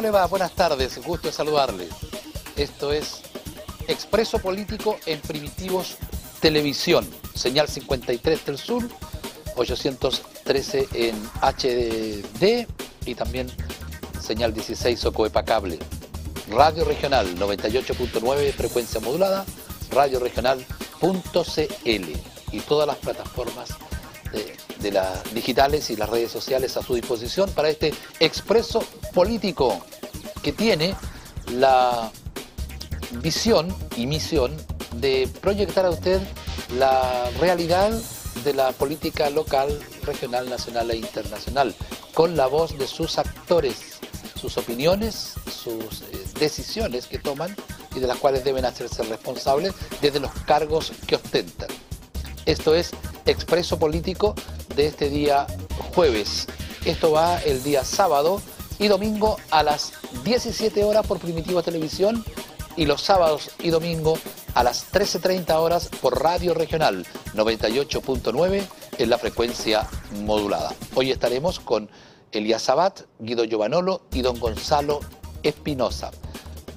¿Cómo le va? Buenas tardes, gusto de saludarle. Esto es Expreso Político en Primitivos Televisión, señal 53 del Sur, 813 en HD y también señal 16 Socoepa Cable. Radio Regional 98.9, frecuencia modulada, radioregional.cl y todas las plataformas de, las digitales y las redes sociales a su disposición para este expreso político que tiene la visión y misión de proyectar a usted la realidad de la política local, regional, nacional e internacional, con la voz de sus actores, sus opiniones, sus eh, decisiones que toman y de las cuales deben hacerse responsables desde los cargos que ostentan. Esto es Expreso Político de este día jueves. Esto va el día sábado y domingo a las 17 horas por Primitiva Televisión y los sábados y domingo a las 13.30 horas por Radio Regional 98.9 en la frecuencia modulada. Hoy estaremos con Elías Sabat, Guido Giovanolo y don Gonzalo Espinosa.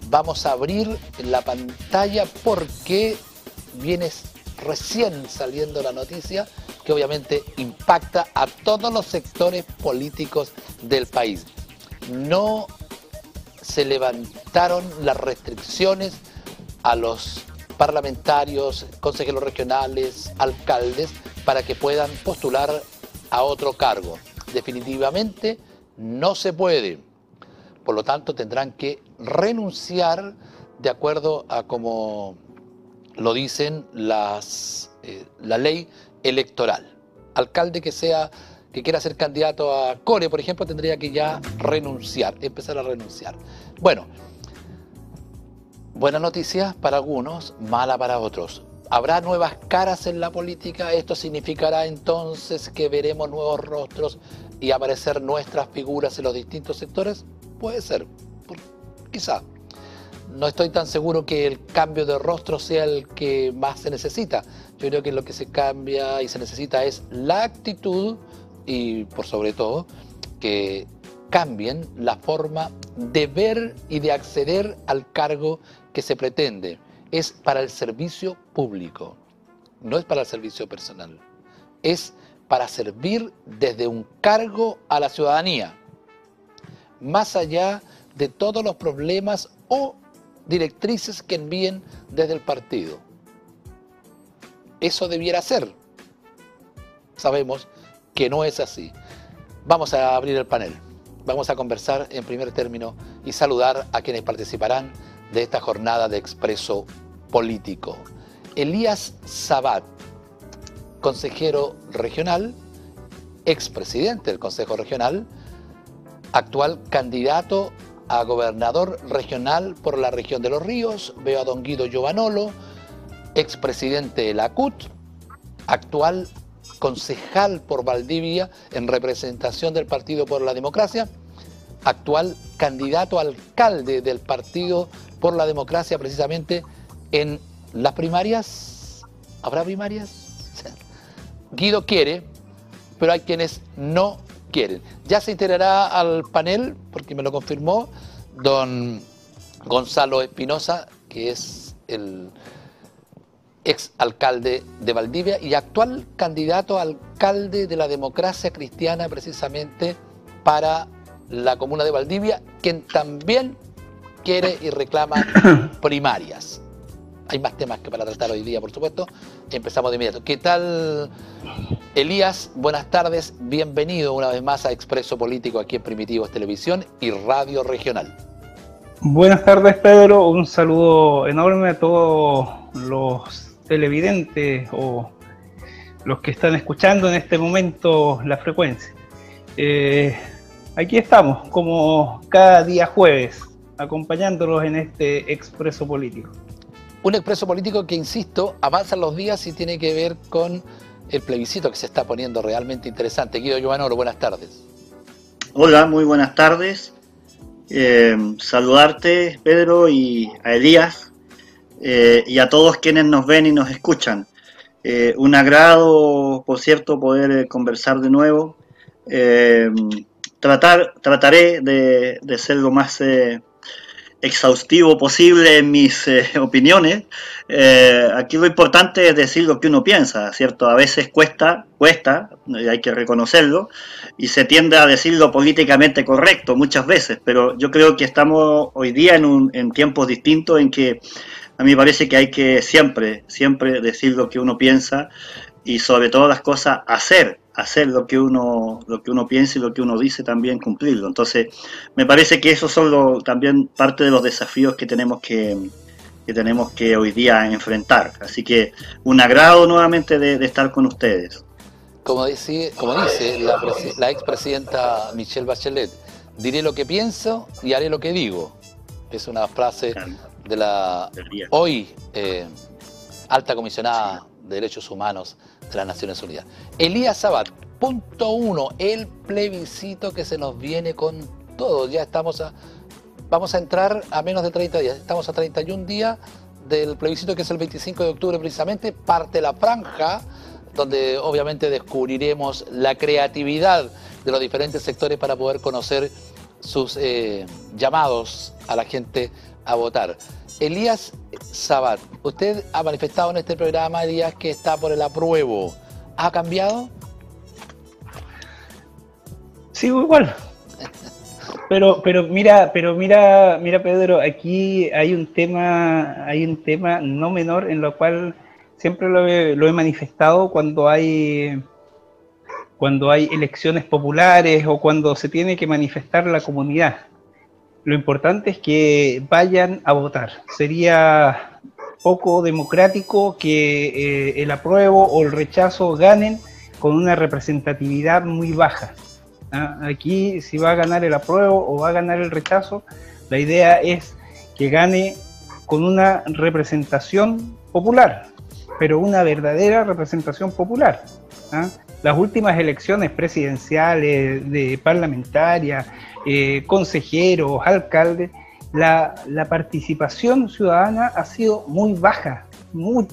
Vamos a abrir la pantalla porque viene recién saliendo la noticia que obviamente impacta a todos los sectores políticos del país. No se levantaron las restricciones a los parlamentarios, consejeros regionales, alcaldes, para que puedan postular a otro cargo. Definitivamente no se puede. Por lo tanto, tendrán que renunciar de acuerdo a como lo dicen las, eh, la ley electoral. Alcalde que sea que quiera ser candidato a Core, por ejemplo, tendría que ya renunciar, empezar a renunciar. Bueno, buena noticia para algunos, mala para otros. ¿Habrá nuevas caras en la política? ¿Esto significará entonces que veremos nuevos rostros y aparecer nuestras figuras en los distintos sectores? Puede ser, quizá no estoy tan seguro que el cambio de rostro sea el que más se necesita. Yo creo que lo que se cambia y se necesita es la actitud y por sobre todo que cambien la forma de ver y de acceder al cargo que se pretende. Es para el servicio público, no es para el servicio personal. Es para servir desde un cargo a la ciudadanía, más allá de todos los problemas o directrices que envíen desde el partido. Eso debiera ser. Sabemos que no es así. Vamos a abrir el panel. Vamos a conversar en primer término y saludar a quienes participarán de esta jornada de expreso político. Elías Sabat, consejero regional, expresidente del Consejo Regional, actual candidato a gobernador regional por la región de los ríos, veo a don Guido Giovanolo, expresidente de la CUT, actual concejal por Valdivia en representación del Partido por la Democracia, actual candidato alcalde del Partido por la Democracia precisamente en las primarias. ¿Habrá primarias? Guido quiere, pero hay quienes no quieren. Ya se integrará al panel, porque me lo confirmó, don Gonzalo Espinosa, que es el ex alcalde de Valdivia y actual candidato a alcalde de la democracia cristiana precisamente para la comuna de Valdivia, quien también quiere y reclama primarias. Hay más temas que para tratar hoy día, por supuesto. Empezamos de inmediato. ¿Qué tal, Elías? Buenas tardes. Bienvenido una vez más a Expreso Político aquí en Primitivos Televisión y Radio Regional. Buenas tardes, Pedro. Un saludo enorme a todos los televidentes o los que están escuchando en este momento la frecuencia. Eh, aquí estamos, como cada día jueves, acompañándolos en este expreso político. Un expreso político que, insisto, avanza los días y tiene que ver con el plebiscito que se está poniendo realmente interesante. Guido Giovanoro, buenas tardes. Hola, muy buenas tardes. Eh, saludarte, Pedro, y a Elías, eh, y a todos quienes nos ven y nos escuchan. Eh, un agrado, por cierto, poder conversar de nuevo. tratar, trataré de, de ser lo más eh, exhaustivo posible en mis eh, opiniones. Eh, aquí lo importante es decir lo que uno piensa, ¿cierto? A veces cuesta, cuesta, hay que reconocerlo, y se tiende a decir lo políticamente correcto muchas veces, pero yo creo que estamos hoy día en, un, en tiempos distintos en que a mí me parece que hay que siempre, siempre decir lo que uno piensa y sobre todas las cosas hacer hacer lo que uno lo que uno piensa y lo que uno dice también cumplirlo. Entonces me parece que esos son también parte de los desafíos que tenemos que, que, tenemos que hoy día enfrentar. Así que un agrado nuevamente de, estar con ustedes. Como dice como dice la, la expresidenta Michelle Bachelet diré lo que pienso y haré lo que digo. Es una frase de la hoy eh, alta comisionada de derechos humanos de las Naciones Unidas. Elías Sabat, punto uno, el plebiscito que se nos viene con todo. Ya estamos a, vamos a entrar a menos de 30 días, estamos a 31 días del plebiscito que es el 25 de octubre precisamente, parte la franja donde obviamente descubriremos la creatividad de los diferentes sectores para poder conocer sus eh, llamados a la gente a votar. Elías Sabat, usted ha manifestado en este programa, Elías, que está por el apruebo. ¿Ha cambiado? Sigo igual. Pero, pero mira, pero mira, mira Pedro, aquí hay un tema, hay un tema no menor en lo cual siempre lo he, lo he manifestado cuando hay cuando hay elecciones populares o cuando se tiene que manifestar la comunidad lo importante es que vayan a votar. Sería poco democrático que eh, el apruebo o el rechazo ganen con una representatividad muy baja. ¿ah? Aquí si va a ganar el apruebo o va a ganar el rechazo, la idea es que gane con una representación popular, pero una verdadera representación popular. ¿ah? Las últimas elecciones presidenciales, de parlamentarias, eh, consejeros, alcaldes, la, participación ciudadana ha sido muy baja, muy,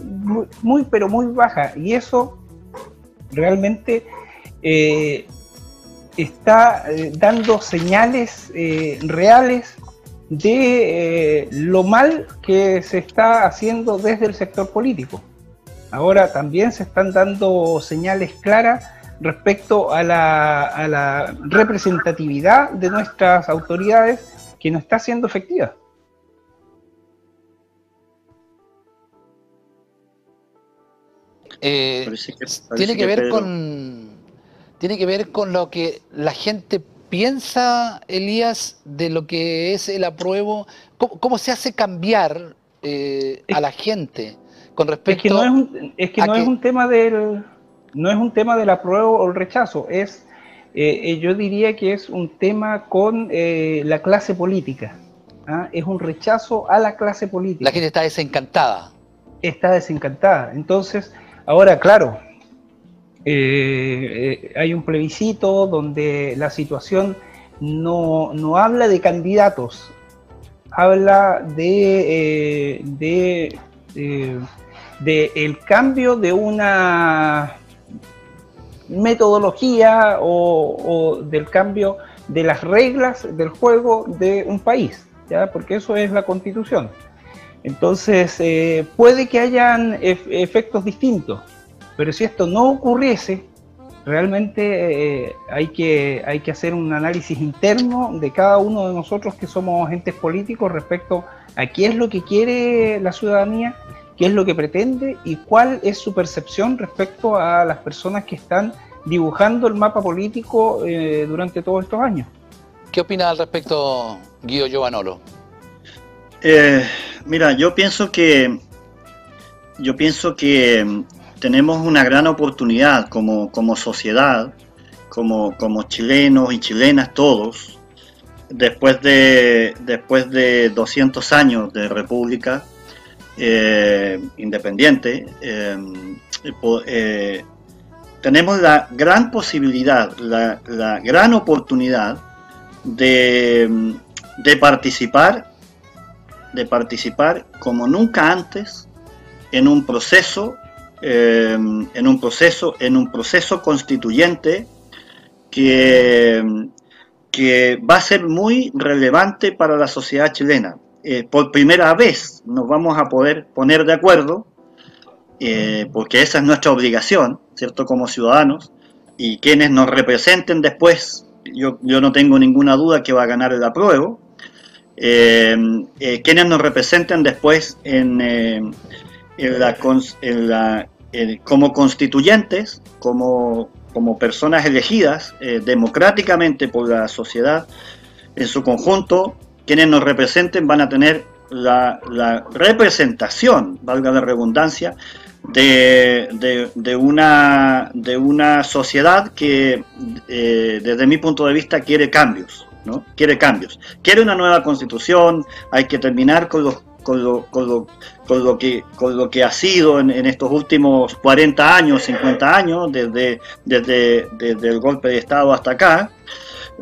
muy, pero muy baja. Y eso realmente eh, está eh, dando señales reales de lo mal que se está haciendo desde el sector político. Ahora también se están dando señales claras respecto a la, representatividad de nuestras autoridades que no está siendo efectiva. Eh, tiene que, ver con tiene que ver con lo que la gente piensa, Elías, de lo que es el apruebo. ¿Cómo, se hace cambiar eh, a la gente con respecto? Es que no es un, es que no es un tema del no es un tema del apruebo o el rechazo, es, eh, eh, yo diría que es un tema con eh, la clase política. ¿ah? Es un rechazo a la clase política. La gente está desencantada. Está desencantada. Entonces, ahora, claro, hay un plebiscito donde la situación no, no habla de candidatos, habla de, de, de el cambio de una metodología o, del cambio de las reglas del juego de un país, ¿ya? porque eso es la constitución. Entonces, eh, puede que hayan efectos distintos, pero si esto no ocurriese, realmente eh, hay, que, hay que hacer un análisis interno de cada uno de nosotros que somos agentes políticos respecto a qué es lo que quiere la ciudadanía qué es lo que pretende y cuál es su percepción respecto a las personas que están dibujando el mapa político eh, durante todos estos años. ¿Qué opina al respecto Guido Giovanolo? Eh, mira, yo pienso que yo pienso que mm, tenemos una gran oportunidad como, como sociedad, como, como chilenos y chilenas todos, después de, después de 200 años de república, eh, independiente, eh, eh, tenemos la gran posibilidad, la, gran oportunidad de, participar, de participar como nunca antes en un proceso, en un proceso, en un proceso constituyente que, que va a ser muy relevante para la sociedad chilena. Eh, por primera vez nos vamos a poder poner de acuerdo, eh, porque esa es nuestra obligación, ¿cierto? Como ciudadanos, y quienes nos representen después, yo, yo no tengo ninguna duda que va a ganar el apruebo, eh, quienes nos representen después en, la como constituyentes, como, como personas elegidas democráticamente por la sociedad en su conjunto, quienes nos representen van a tener la, representación, valga la redundancia, de, una, de una sociedad que eh, desde mi punto de vista quiere cambios, ¿no? Quiere cambios. Quiere una nueva constitución, hay que terminar con los con lo, con lo, con lo, que, con lo que ha sido en, estos últimos 40 años, 50 años, desde, desde, desde el golpe de Estado hasta acá,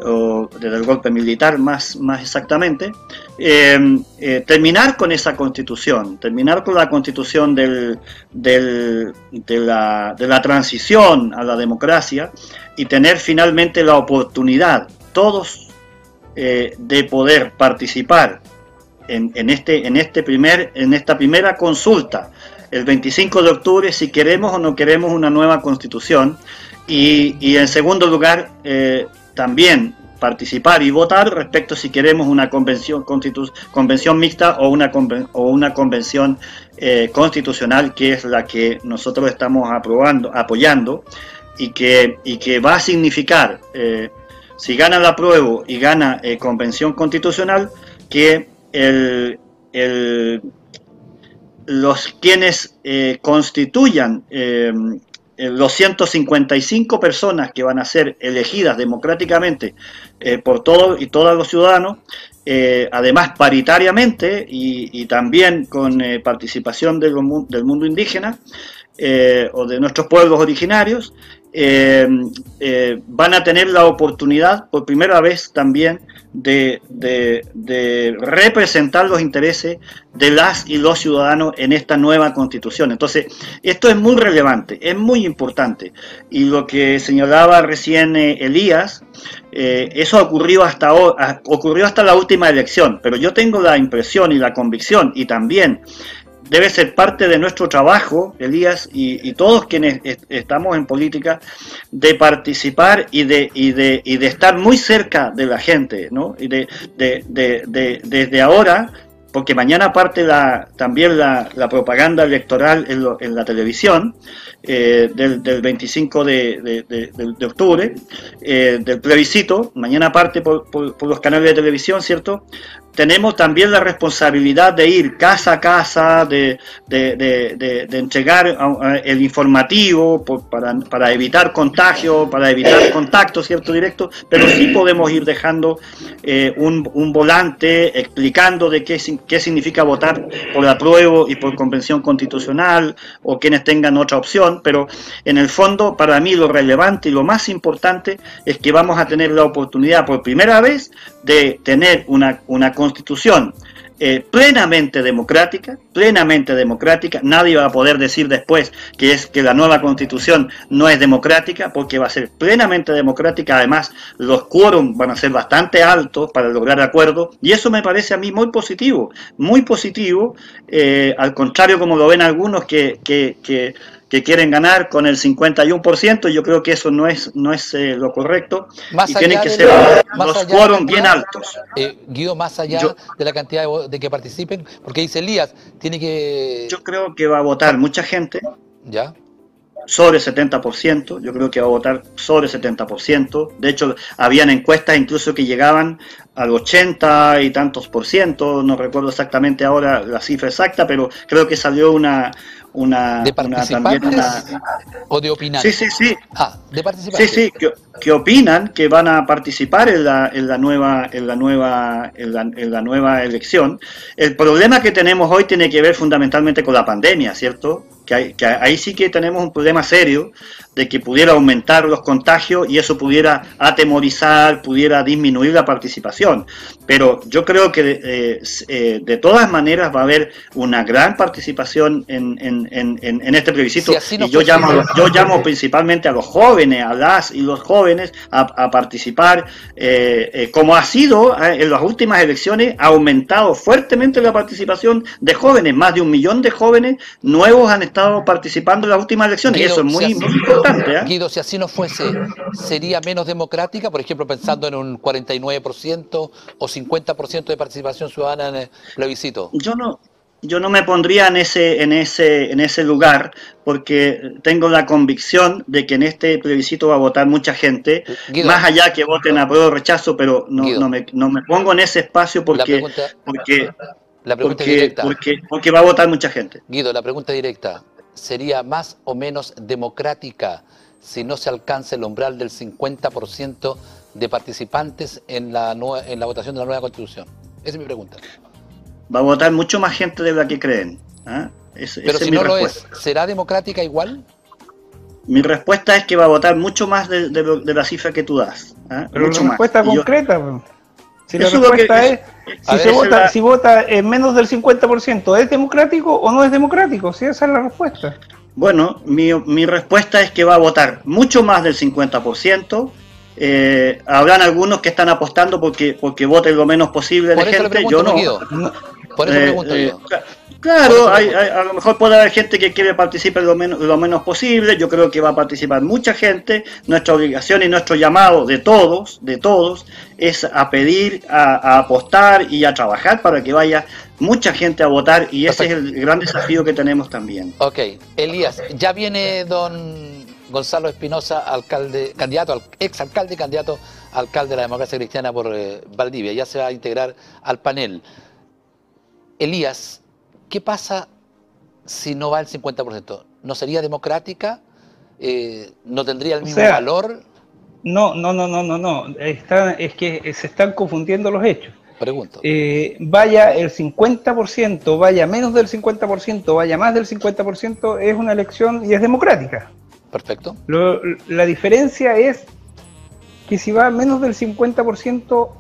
o desde el golpe militar más, más exactamente, em, eh, terminar con esa constitución, terminar con la constitución del, del, de, la, de, la, transición a la democracia y tener finalmente la oportunidad, todos, eh, de poder participar en, este, en, este primer, en esta primera consulta el 25 de octubre si queremos o no queremos una nueva constitución. Y, y en segundo lugar eh, también participar y votar respecto si queremos una convención, convención mixta o una, o una convención eh, constitucional que es la que nosotros estamos aprobando, apoyando y que, y que va a significar, eh, si gana la prueba y gana eh, convención constitucional, que el, los quienes constituyan eh, los 155 personas que van a ser elegidas democráticamente eh, por todos y todos los ciudadanos, eh, además paritariamente y, también con participación del mundo indígena o de nuestros pueblos originarios, van a tener la oportunidad por primera vez también de, representar los intereses de las y los ciudadanos en esta nueva constitución. Entonces, esto es muy relevante, es muy importante. Y lo que señalaba recién eh, Elías, eh, eso ocurrió hasta, ocurrió hasta la última elección, pero yo tengo la impresión y la convicción y también debe ser parte de nuestro trabajo, Elías, y, todos quienes estamos en política, de participar y de, y de, y de estar muy cerca de la gente, ¿no? Y de, de desde ahora porque mañana parte la, también la, propaganda electoral en, la televisión eh, del, 25 de, octubre, eh, del plebiscito, mañana parte por, los canales de televisión, ¿cierto? Tenemos también la responsabilidad de ir casa a casa, de, entregar el informativo para, evitar contagio, para evitar contacto, ¿cierto? Directo, pero sí podemos ir dejando eh, un, volante explicando de qué, qué significa votar por apruebo y por convención constitucional o quienes tengan otra opción, pero en el fondo para mí lo relevante y lo más importante es que vamos a tener la oportunidad por primera vez de tener una, una constitución eh, plenamente democrática, plenamente democrática. Nadie va a poder decir después que es que la nueva constitución no es democrática, porque va a ser plenamente democrática. Además, los quórum van a ser bastante altos para lograr acuerdos, y eso me parece a mí muy positivo, muy positivo, eh, al contrario como lo ven algunos que, que quieren ganar con el 51%, yo creo que eso no es no es eh, lo correcto más y tienen que ser los quórum bien altos. Eh, Guido, más allá de la cantidad de, que participen, porque dice Elías, tiene que... Yo creo que va a votar mucha gente. ¿Ya? sobre 70%, yo creo que va a votar sobre 70%, de hecho habían encuestas incluso que llegaban al 80 y tantos por ciento, no recuerdo exactamente ahora la cifra exacta, pero creo que salió una, una, ¿De participantes o de opinar? Sí, sí, sí. Ah, de participantes. Sí, sí, que, opinan que van a participar en la, en la nueva, en la nueva, en la, en la nueva elección. El problema que tenemos hoy tiene que ver fundamentalmente con la pandemia, ¿cierto? Que, que ahí sí que tenemos un problema serio de que pudiera aumentar los contagios y eso pudiera atemorizar, pudiera disminuir la participación. Pero yo creo que eh, eh, de todas maneras va a haber una gran participación en, este plebiscito. Y yo llamo, yo llamo principalmente a los jóvenes, a las y los jóvenes a, participar, eh, como ha sido en las últimas elecciones, ha aumentado fuertemente la participación de jóvenes, más de un millón de jóvenes nuevos han estado participando en las últimas elecciones. Y eso es muy, importante. Guido, si así no fuese, ¿sería menos democrática? Por ejemplo, pensando en un 49% o 50% de participación ciudadana en el plebiscito? Yo no, yo no me pondría en ese, en ese, en ese lugar porque tengo la convicción de que en este plebiscito va a votar mucha gente, más allá que voten a prueba o rechazo, pero no, no, me, no, me, pongo en ese espacio porque, porque, la pregunta directa. Porque, porque va a votar mucha gente. Guido, la pregunta directa, ¿sería más o menos democrática si no se alcanza el umbral del 50% de participantes en la, en la votación de la nueva constitución? Esa es mi pregunta. Va a votar mucho más gente de la que creen. ¿ah? Pero si no lo es, ¿será democrática igual? Mi respuesta es que va a votar mucho más de, la cifra que tú das. ¿ah? Pero mucho respuesta concreta. Si la respuesta es, si, se vota, si vota en menos del 50%, ¿es democrático o no es democrático? Si esa es la respuesta. Bueno, mi, mi respuesta es que va a votar mucho más del 50%, eh, habrán algunos que están apostando porque porque vote lo menos posible de gente. Yo no. Por eso pregunto eh, yo. Claro, hay, a lo mejor puede haber gente que quiere participar lo menos, lo menos posible. Yo creo que va a participar mucha gente. Nuestra obligación y nuestro llamado de todos, de todos, es a pedir, a, apostar y a trabajar para que vaya mucha gente a votar. Y ese es el gran desafío que tenemos también. Ok, Elías, ya viene don Gonzalo Espinosa, alcalde, candidato, al, ex alcalde y candidato alcalde de la democracia cristiana por eh, Valdivia. Ya se va a integrar al panel. Elías, ¿qué pasa si no va el 50%? ¿No sería democrática? Eh, ¿No tendría el mismo valor? No, no, no, no, no, no. es que se están confundiendo los hechos. Pregunto. Eh, vaya el 50%, vaya menos del 50%, vaya más del 50%, es una elección y es democrática. Perfecto. la diferencia es que si va menos del 50%,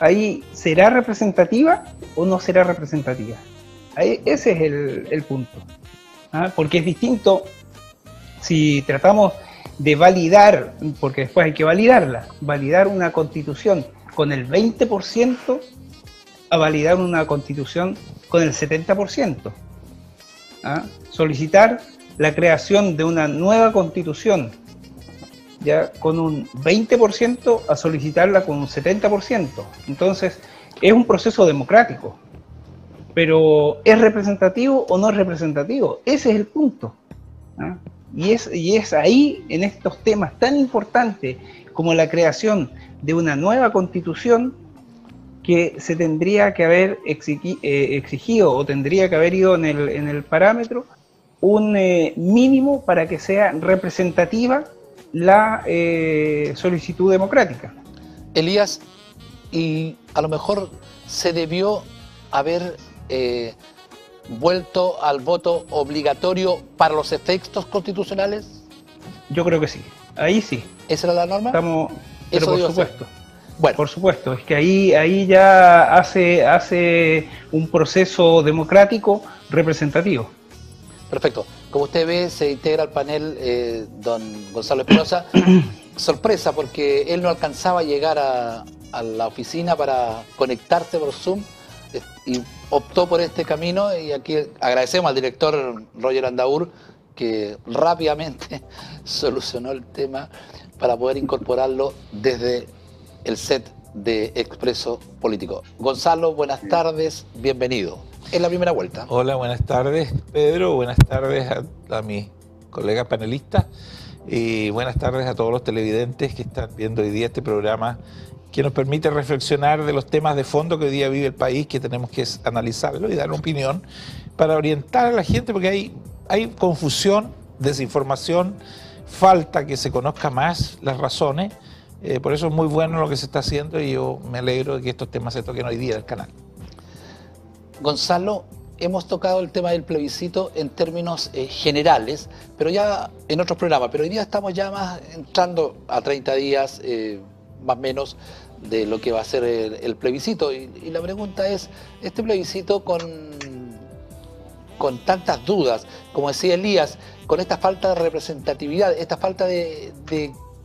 ahí será representativa o no será representativa. Ahí, ese es el, punto. ¿ah? Porque es distinto si tratamos de validar, porque después hay que validarla, validar una constitución con el 20% a validar una constitución con el 70%. ¿ah? Solicitar la creación de una nueva constitución, ya con un 20% a solicitarla con un 70%. Entonces, es un proceso democrático. Pero, ¿es representativo o no es representativo? Ese es el punto. ¿ah? Y, es, y es ahí, en estos temas tan importantes como la creación de una nueva constitución, que se tendría que haber eh, exigido o tendría que haber ido en el, en el parámetro un eh, mínimo para que sea representativa la eh, solicitud democrática. Elías, y a lo mejor se debió haber eh, vuelto al voto obligatorio para los efectos constitucionales? Yo creo que sí, ahí sí. ¿Esa era la norma? Estamos, pero por supuesto. Bueno. Por supuesto, es que ahí, ahí ya hace, hace un proceso democrático representativo. Perfecto. Como usted ve, se integra al panel eh, don Gonzalo Espinosa. Sorpresa, porque él no alcanzaba a llegar a, la oficina para conectarse por Zoom eh, y optó por este camino y aquí agradecemos al director Roger Andaur que rápidamente solucionó el tema para poder incorporarlo desde el set de Expreso Político. Gonzalo, buenas tardes, bienvenido en la primera vuelta. Hola, buenas tardes, Pedro. Buenas tardes a, mis colegas panelistas y buenas tardes a todos los televidentes que están viendo hoy día este programa que nos permite reflexionar de los temas de fondo que hoy día vive el país, que tenemos que analizarlo y dar una opinión para orientar a la gente, porque hay, hay confusión, desinformación, falta que se conozca más las razones. Eh, por eso es muy bueno lo que se está haciendo y yo me alegro de que estos temas se toquen hoy día en el canal. Gonzalo, hemos tocado el tema del plebiscito en términos eh, generales, pero ya en otros programas, pero hoy día estamos ya más entrando a 30 días, eh, más o menos, de lo que va a ser el, plebiscito. Y, la pregunta es, este plebiscito con, con tantas dudas, como decía Elías, con esta falta de representatividad, esta falta de,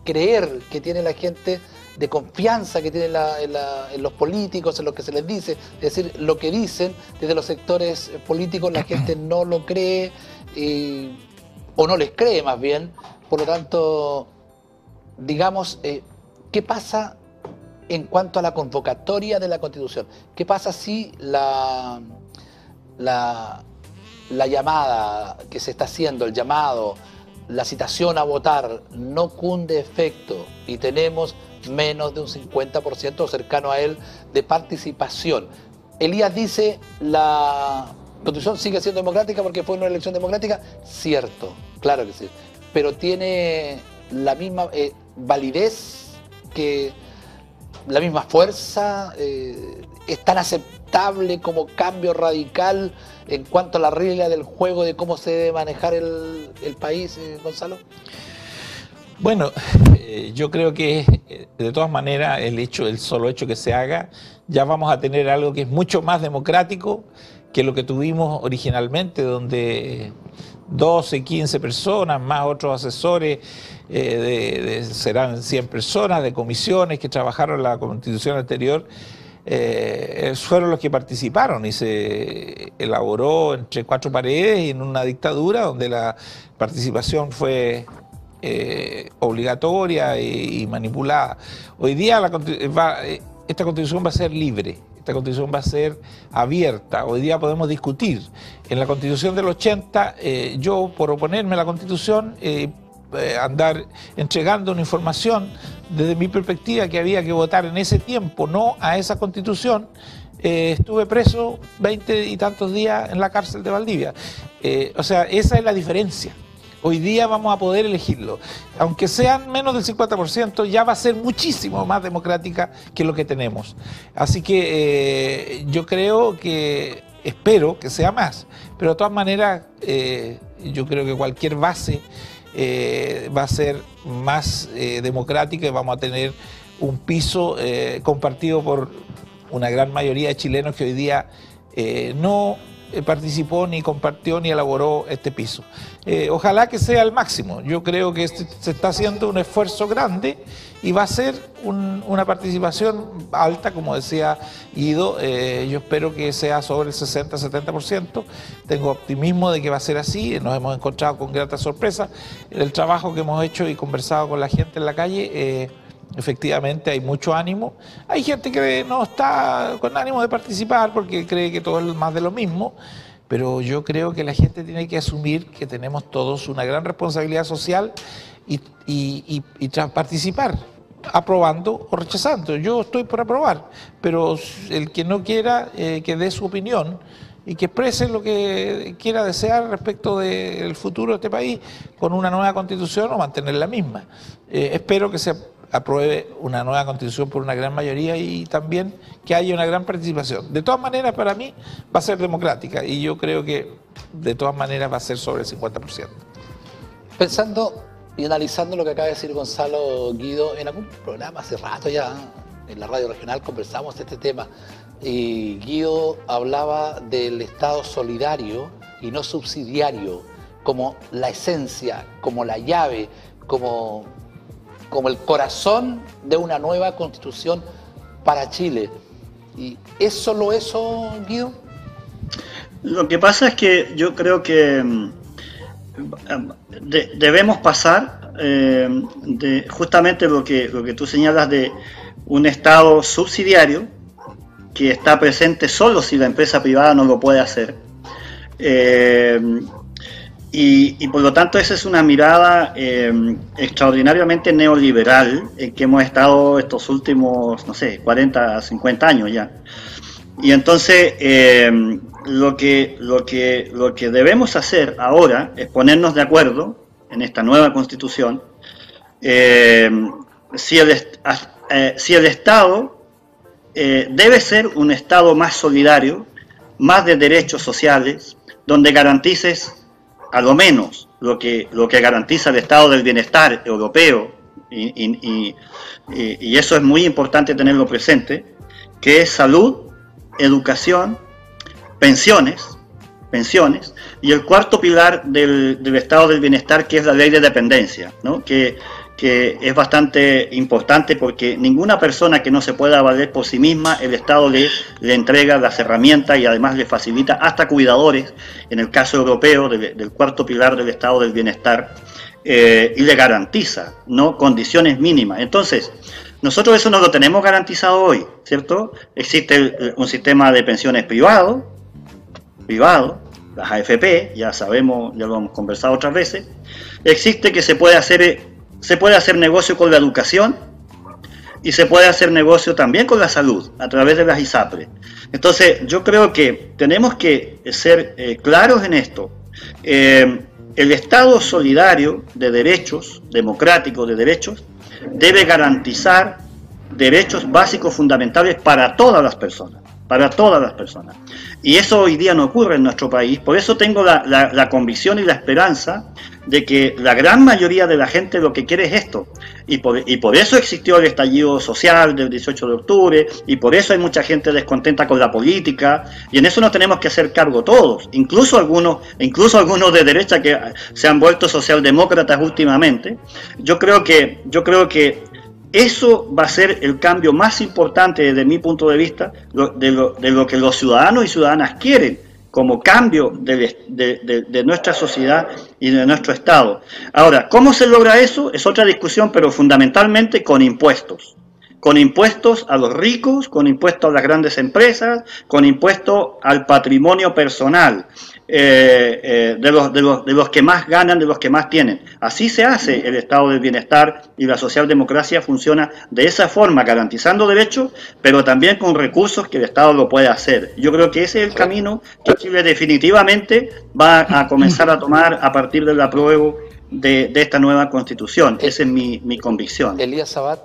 creer que tiene la gente, de confianza que tiene en, los políticos, en lo que se les dice, es decir, lo que dicen desde los sectores políticos la gente no lo cree o no les cree más bien, por lo tanto, digamos, eh, ¿qué pasa en cuanto a la convocatoria de la Constitución. ¿Qué pasa si la, la, llamada que se está haciendo, el llamado, la citación a votar no cunde efecto y tenemos menos de un 50% cercano a él de participación? Elías dice, la Constitución sigue siendo democrática porque fue una elección democrática. Cierto, claro que sí. Pero tiene la misma eh, validez que la misma fuerza, eh, es tan aceptable como cambio radical en cuanto a la regla del juego de cómo se debe manejar el, país, eh, Gonzalo? Bueno, eh, yo creo que de todas maneras el hecho, el solo hecho que se haga, ya vamos a tener algo que es mucho más democrático que lo que tuvimos originalmente, donde 12, 15 personas, más otros asesores, eh, serán 100 personas de comisiones que trabajaron la constitución anterior, eh, fueron los que participaron y se elaboró entre cuatro paredes en una dictadura donde la participación fue eh, obligatoria y, manipulada. Hoy día esta constitución va a ser libre esta constitución va a ser abierta. Hoy día podemos discutir. En la constitución del 80, eh, yo por oponerme a la constitución, eh, eh, andar entregando una información desde mi perspectiva que había que votar en ese tiempo, no a esa constitución, estuve preso 20 y tantos días en la cárcel de Valdivia. o sea, esa es la diferencia. Hoy día vamos a poder elegirlo. Aunque sean menos del 50%, ya va a ser muchísimo más democrática que lo que tenemos. Así que eh, yo creo que, espero que sea más. Pero de todas maneras, eh, yo creo que cualquier base eh, va a ser más democrática y vamos a tener un piso compartido por una gran mayoría de chilenos que hoy día no eh, participó, ni compartió, ni elaboró este piso. Eh, ojalá que sea el máximo. Yo creo que este, se está haciendo un esfuerzo grande y va a ser una participación alta, como decía Ido. Eh, yo espero que sea sobre el 60-70%. Tengo optimismo de que va a ser así. Nos hemos encontrado con grata sorpresa. El trabajo que hemos hecho y conversado con la gente en la calle efectivamente hay mucho ánimo. Hay gente que no está con ánimo de participar porque cree que todo es más de lo mismo, pero yo creo que la gente tiene que asumir que tenemos todos una gran responsabilidad social y, participar aprobando o rechazando. Yo estoy por aprobar, pero el que no quiera eh, que dé su opinión y que exprese lo que quiera desear respecto del futuro de este país con una nueva constitución o mantener la misma. Eh, espero que se apruebe una nueva constitución por una gran mayoría y también que haya una gran participación. De todas maneras, para mí va a ser democrática y yo creo que de todas maneras va a ser sobre el 50%. Pensando y analizando lo que acaba de decir Gonzalo Guido, en algún programa hace rato ya, en la radio regional conversamos de este tema, y Guido hablaba del Estado solidario y no subsidiario como la esencia, como la llave, como como el corazón de una nueva constitución para Chile. ¿Y es solo eso, Guido? Lo que pasa es que yo creo que mm, debemos pasar eh, de justamente lo que, lo que tú señalas de un Estado subsidiario que está presente solo si la empresa privada no lo puede hacer. Eh, y, por lo tanto esa es una mirada eh, extraordinariamente neoliberal en que hemos estado estos últimos, no sé, 40, 50 años ya. Y entonces eh, lo, que, lo, que, lo que debemos hacer ahora es ponernos de acuerdo en esta nueva constitución eh, si, el, si el Estado debe ser un Estado más solidario, más de derechos sociales, donde garantices a lo menos lo que, lo que garantiza el estado del bienestar europeo y, eso es muy importante tenerlo presente, que es salud, educación, pensiones, pensiones, y el cuarto pilar del, estado del bienestar, que es la ley de dependencia, ¿no? que, que es bastante importante porque ninguna persona que no se pueda valer por sí misma, el Estado le, le entrega las herramientas y además le facilita hasta cuidadores, en el caso europeo del cuarto pilar del Estado del bienestar, eh, y le garantiza ¿no? condiciones mínimas. Entonces, nosotros eso no lo tenemos garantizado hoy, ¿cierto? Existe un sistema de pensiones privado, privado, las AFP, ya sabemos, ya lo hemos conversado otras veces. Existe que se puede hacer se puede hacer negocio con la educación y se puede hacer negocio también con la salud a través de las ISAPRE. Entonces, yo creo que tenemos que ser eh, claros en esto. Eh, el Estado solidario de derechos, democrático de derechos, debe garantizar derechos básicos fundamentales para todas las personas, para todas las personas. Y eso hoy día no ocurre en nuestro país, por eso tengo la, convicción y la esperanza de que la gran mayoría de la gente lo que quiere es esto. Y por, y por eso existió el estallido social del 18 de octubre, y por eso hay mucha gente descontenta con la política, y en eso nos tenemos que hacer cargo todos, incluso algunos, incluso algunos de derecha que se han vuelto socialdemócratas últimamente. Yo creo que, yo creo que eso va a ser el cambio más importante desde mi punto de vista de lo, que los ciudadanos y ciudadanas quieren como cambio de, nuestra sociedad y de nuestro Estado. Ahora, ¿cómo se logra eso? Es otra discusión, pero fundamentalmente con impuestos. Con impuestos a los ricos, con impuestos a las grandes empresas, con impuestos al patrimonio personal. Eh, eh, de, los, de, los, de los que más ganan, de los que más tienen. Así se hace el estado del bienestar y la socialdemocracia funciona de esa forma, garantizando derechos, pero también con recursos que el Estado lo puede hacer. Yo creo que ese es el camino que Chile definitivamente va a comenzar a tomar a partir del apruebo de, de esta nueva constitución. Esa es mi, mi convicción. Elías Sabat,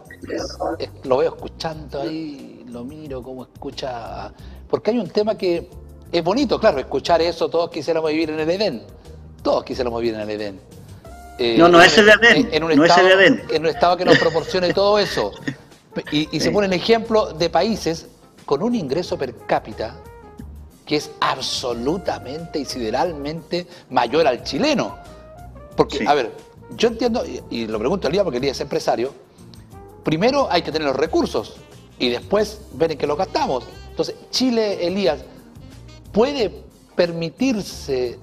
lo veo escuchando ahí, lo miro, como escucha, porque hay un tema que es bonito, claro, escuchar eso, todos quisiéramos vivir en el Edén, todos quisiéramos vivir en el Edén. Eh, no, no es el Edén, en, un estado, En un estado que nos proporcione todo eso. Y, se ponen ejemplos de países con un ingreso per cápita que es absolutamente y sideralmente mayor al chileno. Porque, a ver, yo entiendo, y, lo pregunto a Elías porque Elías es empresario, primero hay que tener los recursos y después ver en qué los gastamos. Entonces, Chile, Elías, puede permitirse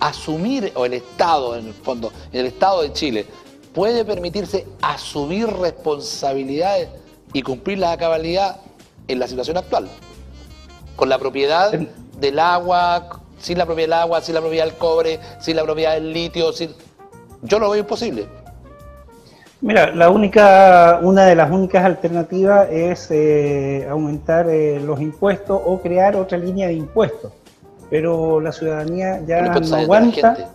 asumir, o el Estado en el fondo, el Estado de Chile, puede permitirse asumir responsabilidades y cumplir la cabalidad en la situación actual. Con la propiedad del agua, sin la propiedad del agua, sin la propiedad del cobre, sin la propiedad del litio, sin... yo lo veo imposible. Mira, la única, una de las únicas alternativas es eh, aumentar eh, los impuestos o crear otra línea de impuestos. Pero la ciudadanía ya no aguanta.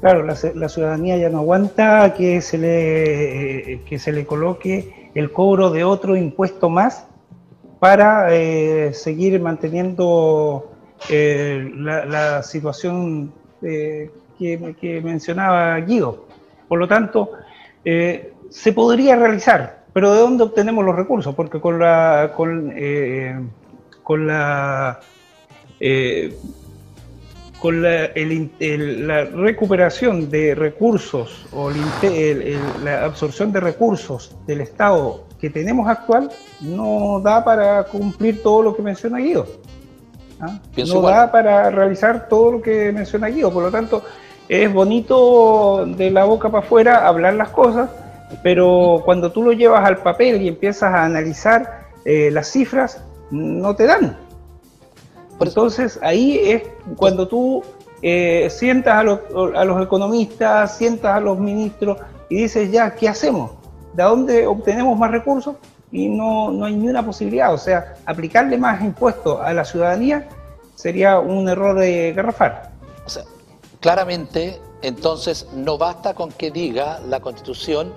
Claro, la, ciudadanía ya no aguanta que se le eh, que se le coloque el cobro de otro impuesto más para seguir manteniendo la, situación que, que, mencionaba Guido. Por lo tanto, se podría realizar, pero ¿de dónde obtenemos los recursos? Porque con la con, eh, con la eh, con la, la, recuperación de recursos o la absorción de recursos del Estado que tenemos actual no da para cumplir todo lo que menciona Guido. ¿ah? No da para realizar todo lo que menciona Guido. Por lo tanto, es bonito de la boca para afuera hablar las cosas, pero cuando tú lo llevas al papel y empiezas a analizar eh, las cifras, no te dan. Entonces ahí es cuando tú eh, sientas a los, a los economistas, sientas a los ministros y dices, ya, ¿qué hacemos? ¿De dónde obtenemos más recursos? Y no, no hay ni una posibilidad. O sea, aplicarle más impuestos a la ciudadanía sería un error de garrafar. O sea, claramente, entonces, no basta con que diga la Constitución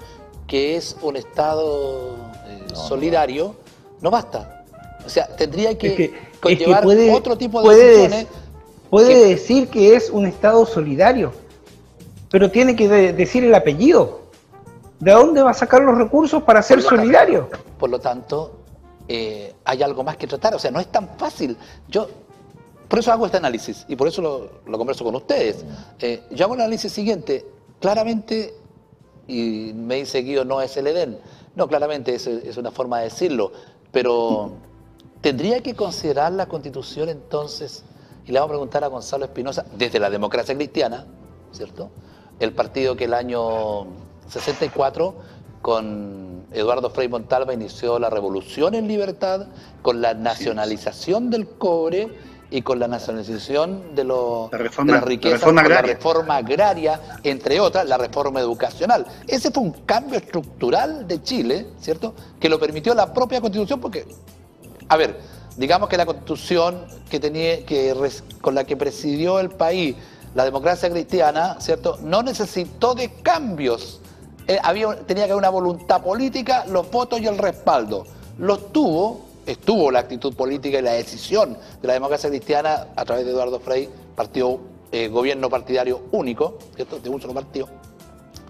que es un Estado eh, solidario, no. basta. O sea, tendría que, conllevar otro tipo de decisiones. Puede decir que es un Estado solidario, pero tiene que decir el apellido. ¿de dónde va a sacar los recursos para ser solidario? por lo tanto, eh, hay algo más que tratar. O sea, no es tan fácil. Yo, por eso hago este análisis y por eso lo, converso con ustedes. Eh, yo hago el análisis siguiente. Claramente, y me dice Guido, no es el Edén. No, claramente es, es una forma de decirlo. Pero tendría que considerar la constitución entonces, y le vamos a preguntar a Gonzalo Espinosa, desde la democracia cristiana, ¿cierto? El partido que el año 64 con Eduardo Frei Montalva inició la revolución en libertad, con la nacionalización del cobre y con la nacionalización de, lo, la reforma, la riqueza, con la reforma agraria, entre otras, la reforma educacional. Ese fue un cambio estructural de Chile, ¿cierto? Que lo permitió la propia constitución, porque, a ver, digamos que la constitución que tenía, que, con la que presidió el país la democracia cristiana, ¿cierto? No necesitó de cambios eh, había, tenía que haber una voluntad política, los votos y el respaldo. Los tuvo, estuvo la actitud política y la decisión de la democracia cristiana a través de Eduardo Frei, partido, eh, gobierno partidario único, ¿cierto? de un solo partido.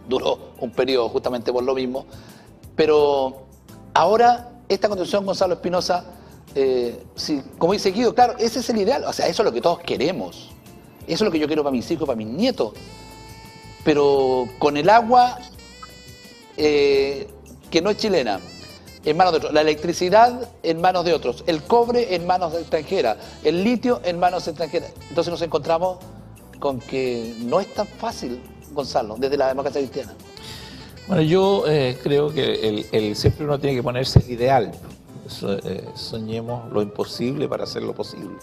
Duró un periodo justamente por lo mismo. Pero ahora esta constitución, Gonzalo Espinosa, eh, como dice Guido, claro, ese es el ideal, o sea, eso es lo que todos queremos. Eso es lo que yo quiero para mis hijos, para mis nietos. Pero con el agua eh, que no es chilena, en manos de otros, la electricidad en manos de otros, el cobre en manos extranjeras, el litio en manos extranjeras. Entonces nos encontramos con que no es tan fácil, Gonzalo, desde la democracia cristiana. Bueno, yo eh, creo que el, siempre uno tiene que ponerse el ideal. Eh, soñemos lo imposible para hacer lo posible.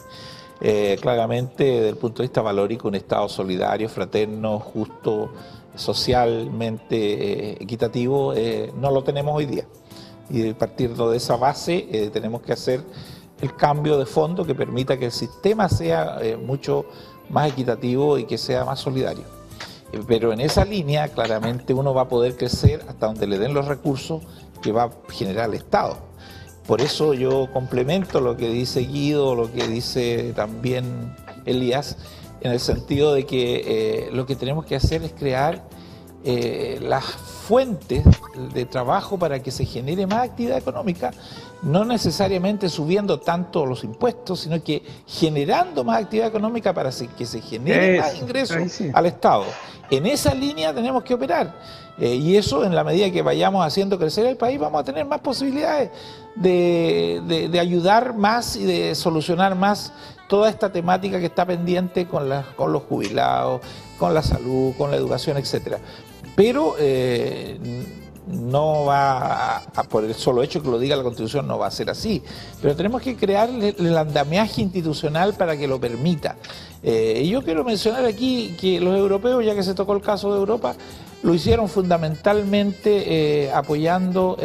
claramente, desde el punto de vista valórico, un Estado solidario, fraterno, justo, socialmente eh, equitativo eh, no lo tenemos hoy día. Y partiendo de esa base eh, tenemos que hacer el cambio de fondo que permita que el sistema sea mucho más equitativo y que sea más solidario. Pero en esa línea claramente uno va a poder crecer hasta donde le den los recursos que va a generar el Estado. Por eso yo complemento lo que dice Guido, lo que dice también Elías, en el sentido de que lo que tenemos que hacer es crear eh, las fuentes de trabajo para que se genere más actividad económica, no necesariamente subiendo tanto los impuestos, sino que generando más actividad económica para que se genere más ingresos al Estado. En esa línea tenemos que operar. Eh, y eso, en la medida que vayamos haciendo crecer el país, vamos a tener más posibilidades de, de ayudar más y de solucionar más toda esta temática que está pendiente con, con los jubilados, con la salud, con la educación, etcétera pero eh, no va a, por el solo hecho que lo diga la Constitución, no va a ser así. Pero tenemos que crear el, andamiaje institucional para que lo permita. Eh, y yo quiero mencionar aquí que los europeos, ya que se tocó el caso de Europa, lo hicieron fundamentalmente eh, apoyando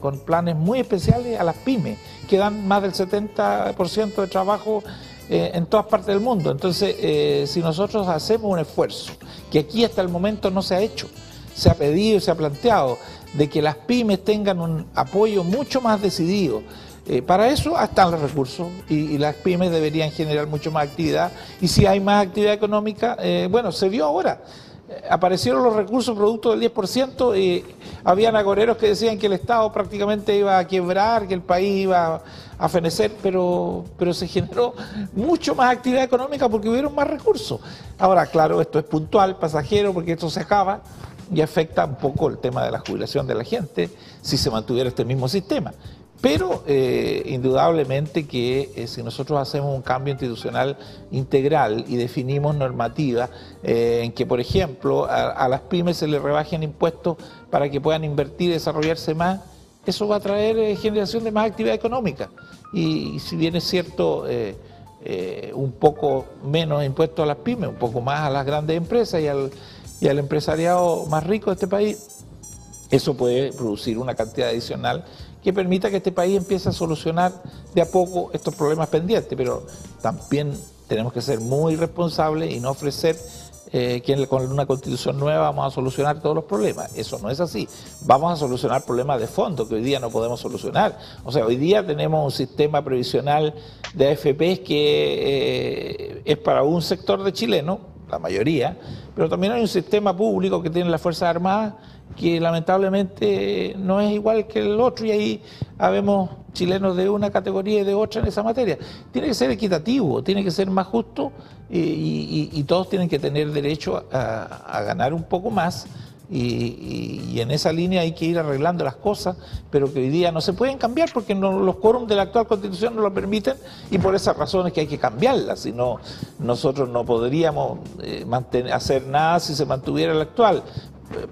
con planes muy especiales a las pymes, que dan más del 70% de trabajo en todas partes del mundo. Entonces, si nosotros hacemos un esfuerzo, que aquí hasta el momento no se ha hecho, se ha pedido y se ha planteado de que las pymes tengan un apoyo mucho más decidido. Eh, para eso están los recursos y, las pymes deberían generar mucho más actividad y si hay más actividad económica, eh, bueno, se vio ahora. Eh, aparecieron los recursos producto del 10% y habían agoreros que decían que el Estado prácticamente iba a quebrar, que el país iba a fenecer, pero, pero se generó mucho más actividad económica porque hubieron más recursos. Ahora, claro, esto es puntual, pasajero, porque esto se acaba y afecta un poco el tema de la jubilación de la gente si se mantuviera este mismo sistema. Pero eh, indudablemente que eh, si nosotros hacemos un cambio institucional integral y definimos normativa eh, en que, por ejemplo, a, las pymes se les rebajen impuestos para que puedan invertir y desarrollarse más, eso va a traer generación de más actividad económica. Y, y si bien es cierto, un poco menos impuestos a las pymes, un poco más a las grandes empresas y al y al empresariado más rico de este país, eso puede producir una cantidad adicional que permita que este país empiece a solucionar de a poco estos problemas pendientes, pero también tenemos que ser muy responsables y no ofrecer eh, que con una constitución nueva vamos a solucionar todos los problemas. Eso no es así. Vamos a solucionar problemas de fondo que hoy día no podemos solucionar. O sea, hoy día tenemos un sistema previsional de AFP que eh, es para un sector de chilenos, la mayoría, pero también hay un sistema público que tiene las Fuerzas Armadas que lamentablemente no es igual que el otro y ahí habemos chilenos de una categoría y de otra en esa materia. Tiene que ser equitativo, tiene que ser más justo y, todos tienen que tener derecho a ganar un poco más y, en esa línea hay que ir arreglando las cosas, pero que hoy día no se pueden cambiar porque los quórums de la actual constitución no lo permiten y por esas razones que hay que cambiarla, si no nosotros no podríamos eh, hacer nada si se mantuviera la actual.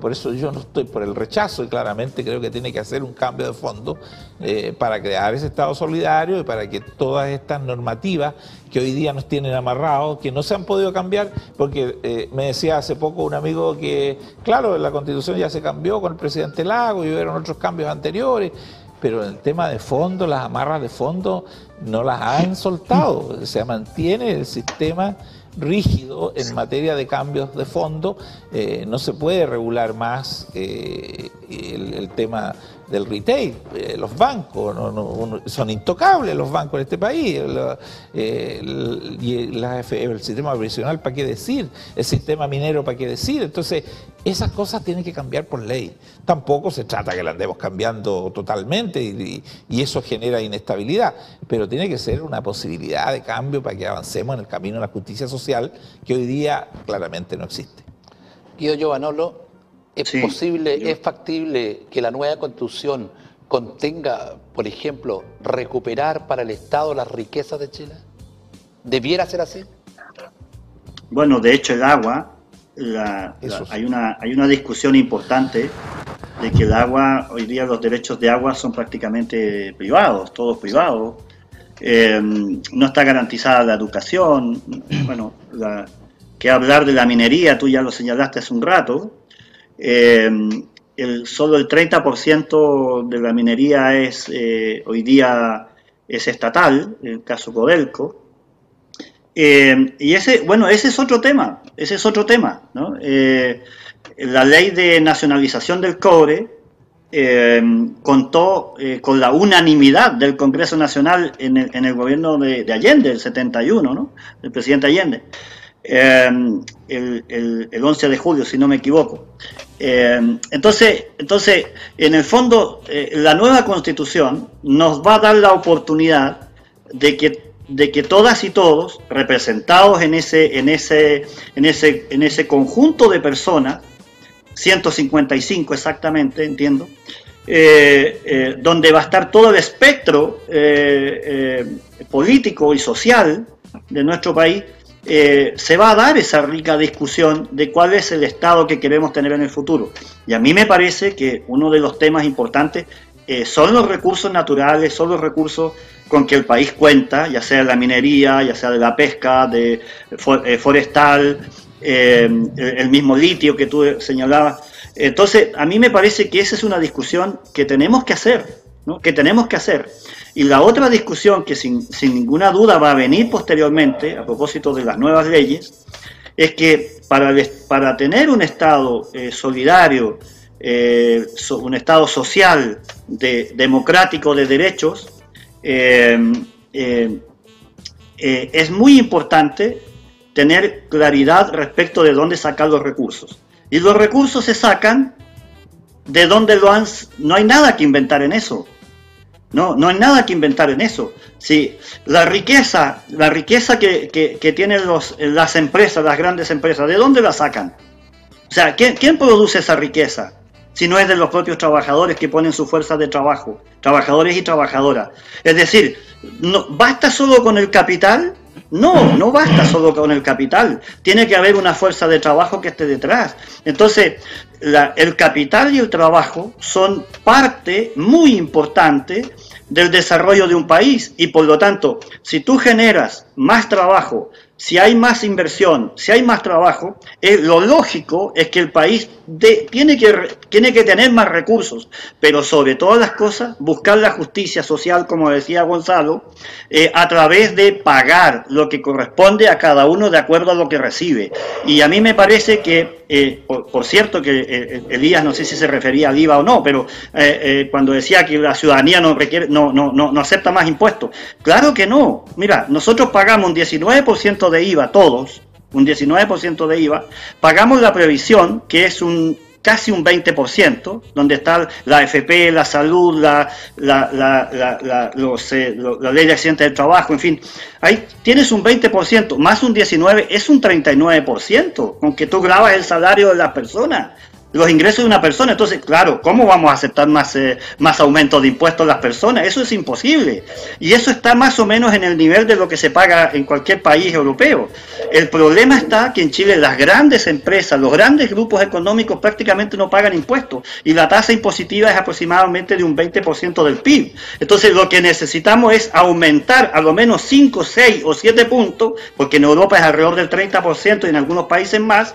Por eso yo no estoy por el rechazo y claramente creo que tiene que hacer un cambio de fondo eh, para crear ese Estado solidario y para que todas estas normativas que hoy día nos tienen amarrados, que no se han podido cambiar, porque eh, me decía hace poco un amigo que, claro, la constitución ya se cambió con el presidente Lago y hubieron otros cambios anteriores, pero el tema de fondo, las amarras de fondo no las han soltado, se mantiene el sistema rígido en materia de cambios de fondo, eh, no se puede regular más eh, el, tema del retail. Eh, los bancos son intocables los bancos en este país. y el sistema provisional, ¿para qué decir? El sistema minero, ¿para qué decir? Entonces, esas cosas tienen que cambiar por ley. Tampoco se trata que la andemos cambiando totalmente y, eso genera inestabilidad, pero tiene que ser una posibilidad de cambio para que avancemos en el camino de la justicia social que hoy día claramente no existe. Guido Giovanolo, ¿es posible, es factible que la nueva constitución contenga, por ejemplo, recuperar para el Estado las riquezas de Chile? ¿Debiera ser así? Bueno, de hecho el agua hay, una, hay una discusión importante de que el agua, hoy día los derechos de agua son prácticamente privados, todos privados. Em, no está garantizada la educación. Bueno, que hablar de la minería, tú ya lo señalaste hace un rato. Em, el, solo el 30% de la minería es eh, hoy día es estatal, en el caso Codelco. Eh, y ese, bueno, ese es otro tema, ese es otro tema, ¿no? Eh, la ley de nacionalización del cobre eh, contó con la unanimidad del Congreso Nacional en el, en el gobierno de, Allende, el 71, ¿no? El presidente Allende, el, el, el, 11 de julio, si no me equivoco. entonces, entonces, en el fondo, la nueva constitución nos va a dar la oportunidad de que de que todas y todos, representados en ese, en ese, en ese, en ese conjunto de personas, 155 exactamente, entiendo, eh, eh, donde va a estar todo el espectro eh, político y social de nuestro país, se va a dar esa rica discusión de cuál es el Estado que queremos tener en el futuro. Y a mí me parece que uno de los temas importantes son los recursos naturales, son los recursos con que el país cuenta, ya sea de la minería, ya sea de la pesca, de eh, forestal, eh, el mismo litio que tú señalabas. Entonces, a mí me parece que esa es una discusión que tenemos que hacer, ¿no? que tenemos que hacer. Y la otra discusión que sin, ninguna duda va a venir posteriormente, a propósito de las nuevas leyes, es que para, para tener un Estado eh, solidario, un Estado social, de, democrático de derechos, eh, eh, eh, es muy importante tener claridad respecto de dónde sacar los recursos. Y los recursos se sacan de dónde lo han... No hay nada que inventar en eso. No, no hay nada que inventar en eso. Si la riqueza, la riqueza que, tienen los, las empresas, las grandes empresas, ¿de dónde la sacan? O sea, quién produce esa riqueza? Si no es de los propios trabajadores que ponen su fuerza de trabajo, trabajadores y trabajadoras. Es decir, no, ¿basta solo con el capital? No, no basta solo con el capital. Tiene que haber una fuerza de trabajo que esté detrás. Entonces, el capital y el trabajo son parte muy importante del desarrollo de un país y por lo tanto, si tú generas más trabajo, si hay más inversión, si hay más trabajo, lo lógico es que el país tiene, que, tiene que tener más recursos, pero sobre todas las cosas, buscar la justicia social, como decía Gonzalo, eh, a través de pagar lo que corresponde a cada uno de acuerdo a lo que recibe. Y a mí me parece que, eh, por, cierto, que Elías no sé si se refería al IVA o no, pero cuando decía que la ciudadanía no, requiere, no, no, no, no acepta más impuestos, claro que no. Mira, nosotros pagamos un 19% de IVA todos, un 19% de IVA, pagamos la previsión, que es un casi un 20%, donde está la AFP, la salud, la, la, la, eh, la ley de accidentes del trabajo, en fin. Ahí tienes un 20%, más un 19%, es un 39%, con que tú grabas el salario de las personas los ingresos de una persona. Entonces, claro, ¿cómo vamos a aceptar más, eh, más aumento de impuestos a las personas? Eso es imposible. Y eso está más o menos en el nivel de lo que se paga en cualquier país europeo. El problema está que en Chile las grandes empresas, los grandes grupos económicos prácticamente no pagan impuestos y la tasa impositiva es aproximadamente de un 20% del PIB. Entonces, lo que necesitamos es aumentar a lo menos 5, 6 o 7 puntos, porque en Europa es alrededor del 30% y en algunos países más,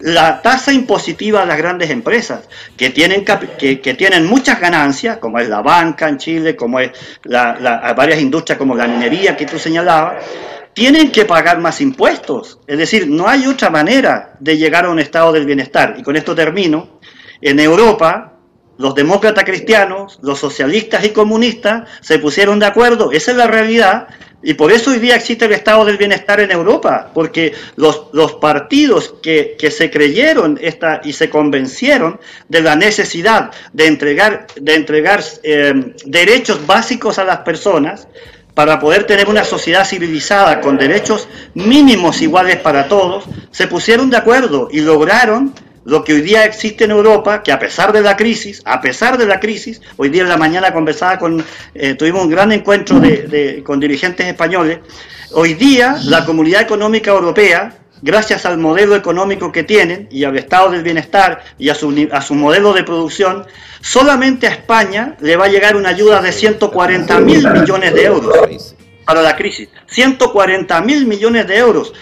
la tasa impositiva de las grandes empresas, que tienen, que, tienen muchas ganancias, como es la banca en Chile, como es la, varias industrias como la minería que tú señalabas, tienen que pagar más impuestos. Es decir, no hay otra manera de llegar a un estado del bienestar. Y con esto termino. En Europa, los demócratas cristianos, los socialistas y comunistas se pusieron de acuerdo, esa es la realidad, y por eso hoy día existe el estado del bienestar en Europa, porque los, los partidos que, que, se creyeron esta, y se convencieron de la necesidad de entregar, de entregar eh, derechos básicos a las personas, para poder tener una sociedad civilizada con derechos mínimos iguales para todos, se pusieron de acuerdo y lograron lo que hoy día existe en Europa, que a pesar de la crisis, a pesar de la crisis, hoy día en la mañana conversaba con, eh, tuvimos un gran encuentro de, con dirigentes españoles, hoy día la Comunidad Económica Europea, gracias al modelo económico que tienen y al estado del bienestar y a su, a su modelo de producción, solamente a España le va a llegar una ayuda de 140 mil millones de euros para la crisis. 140 mil millones de euros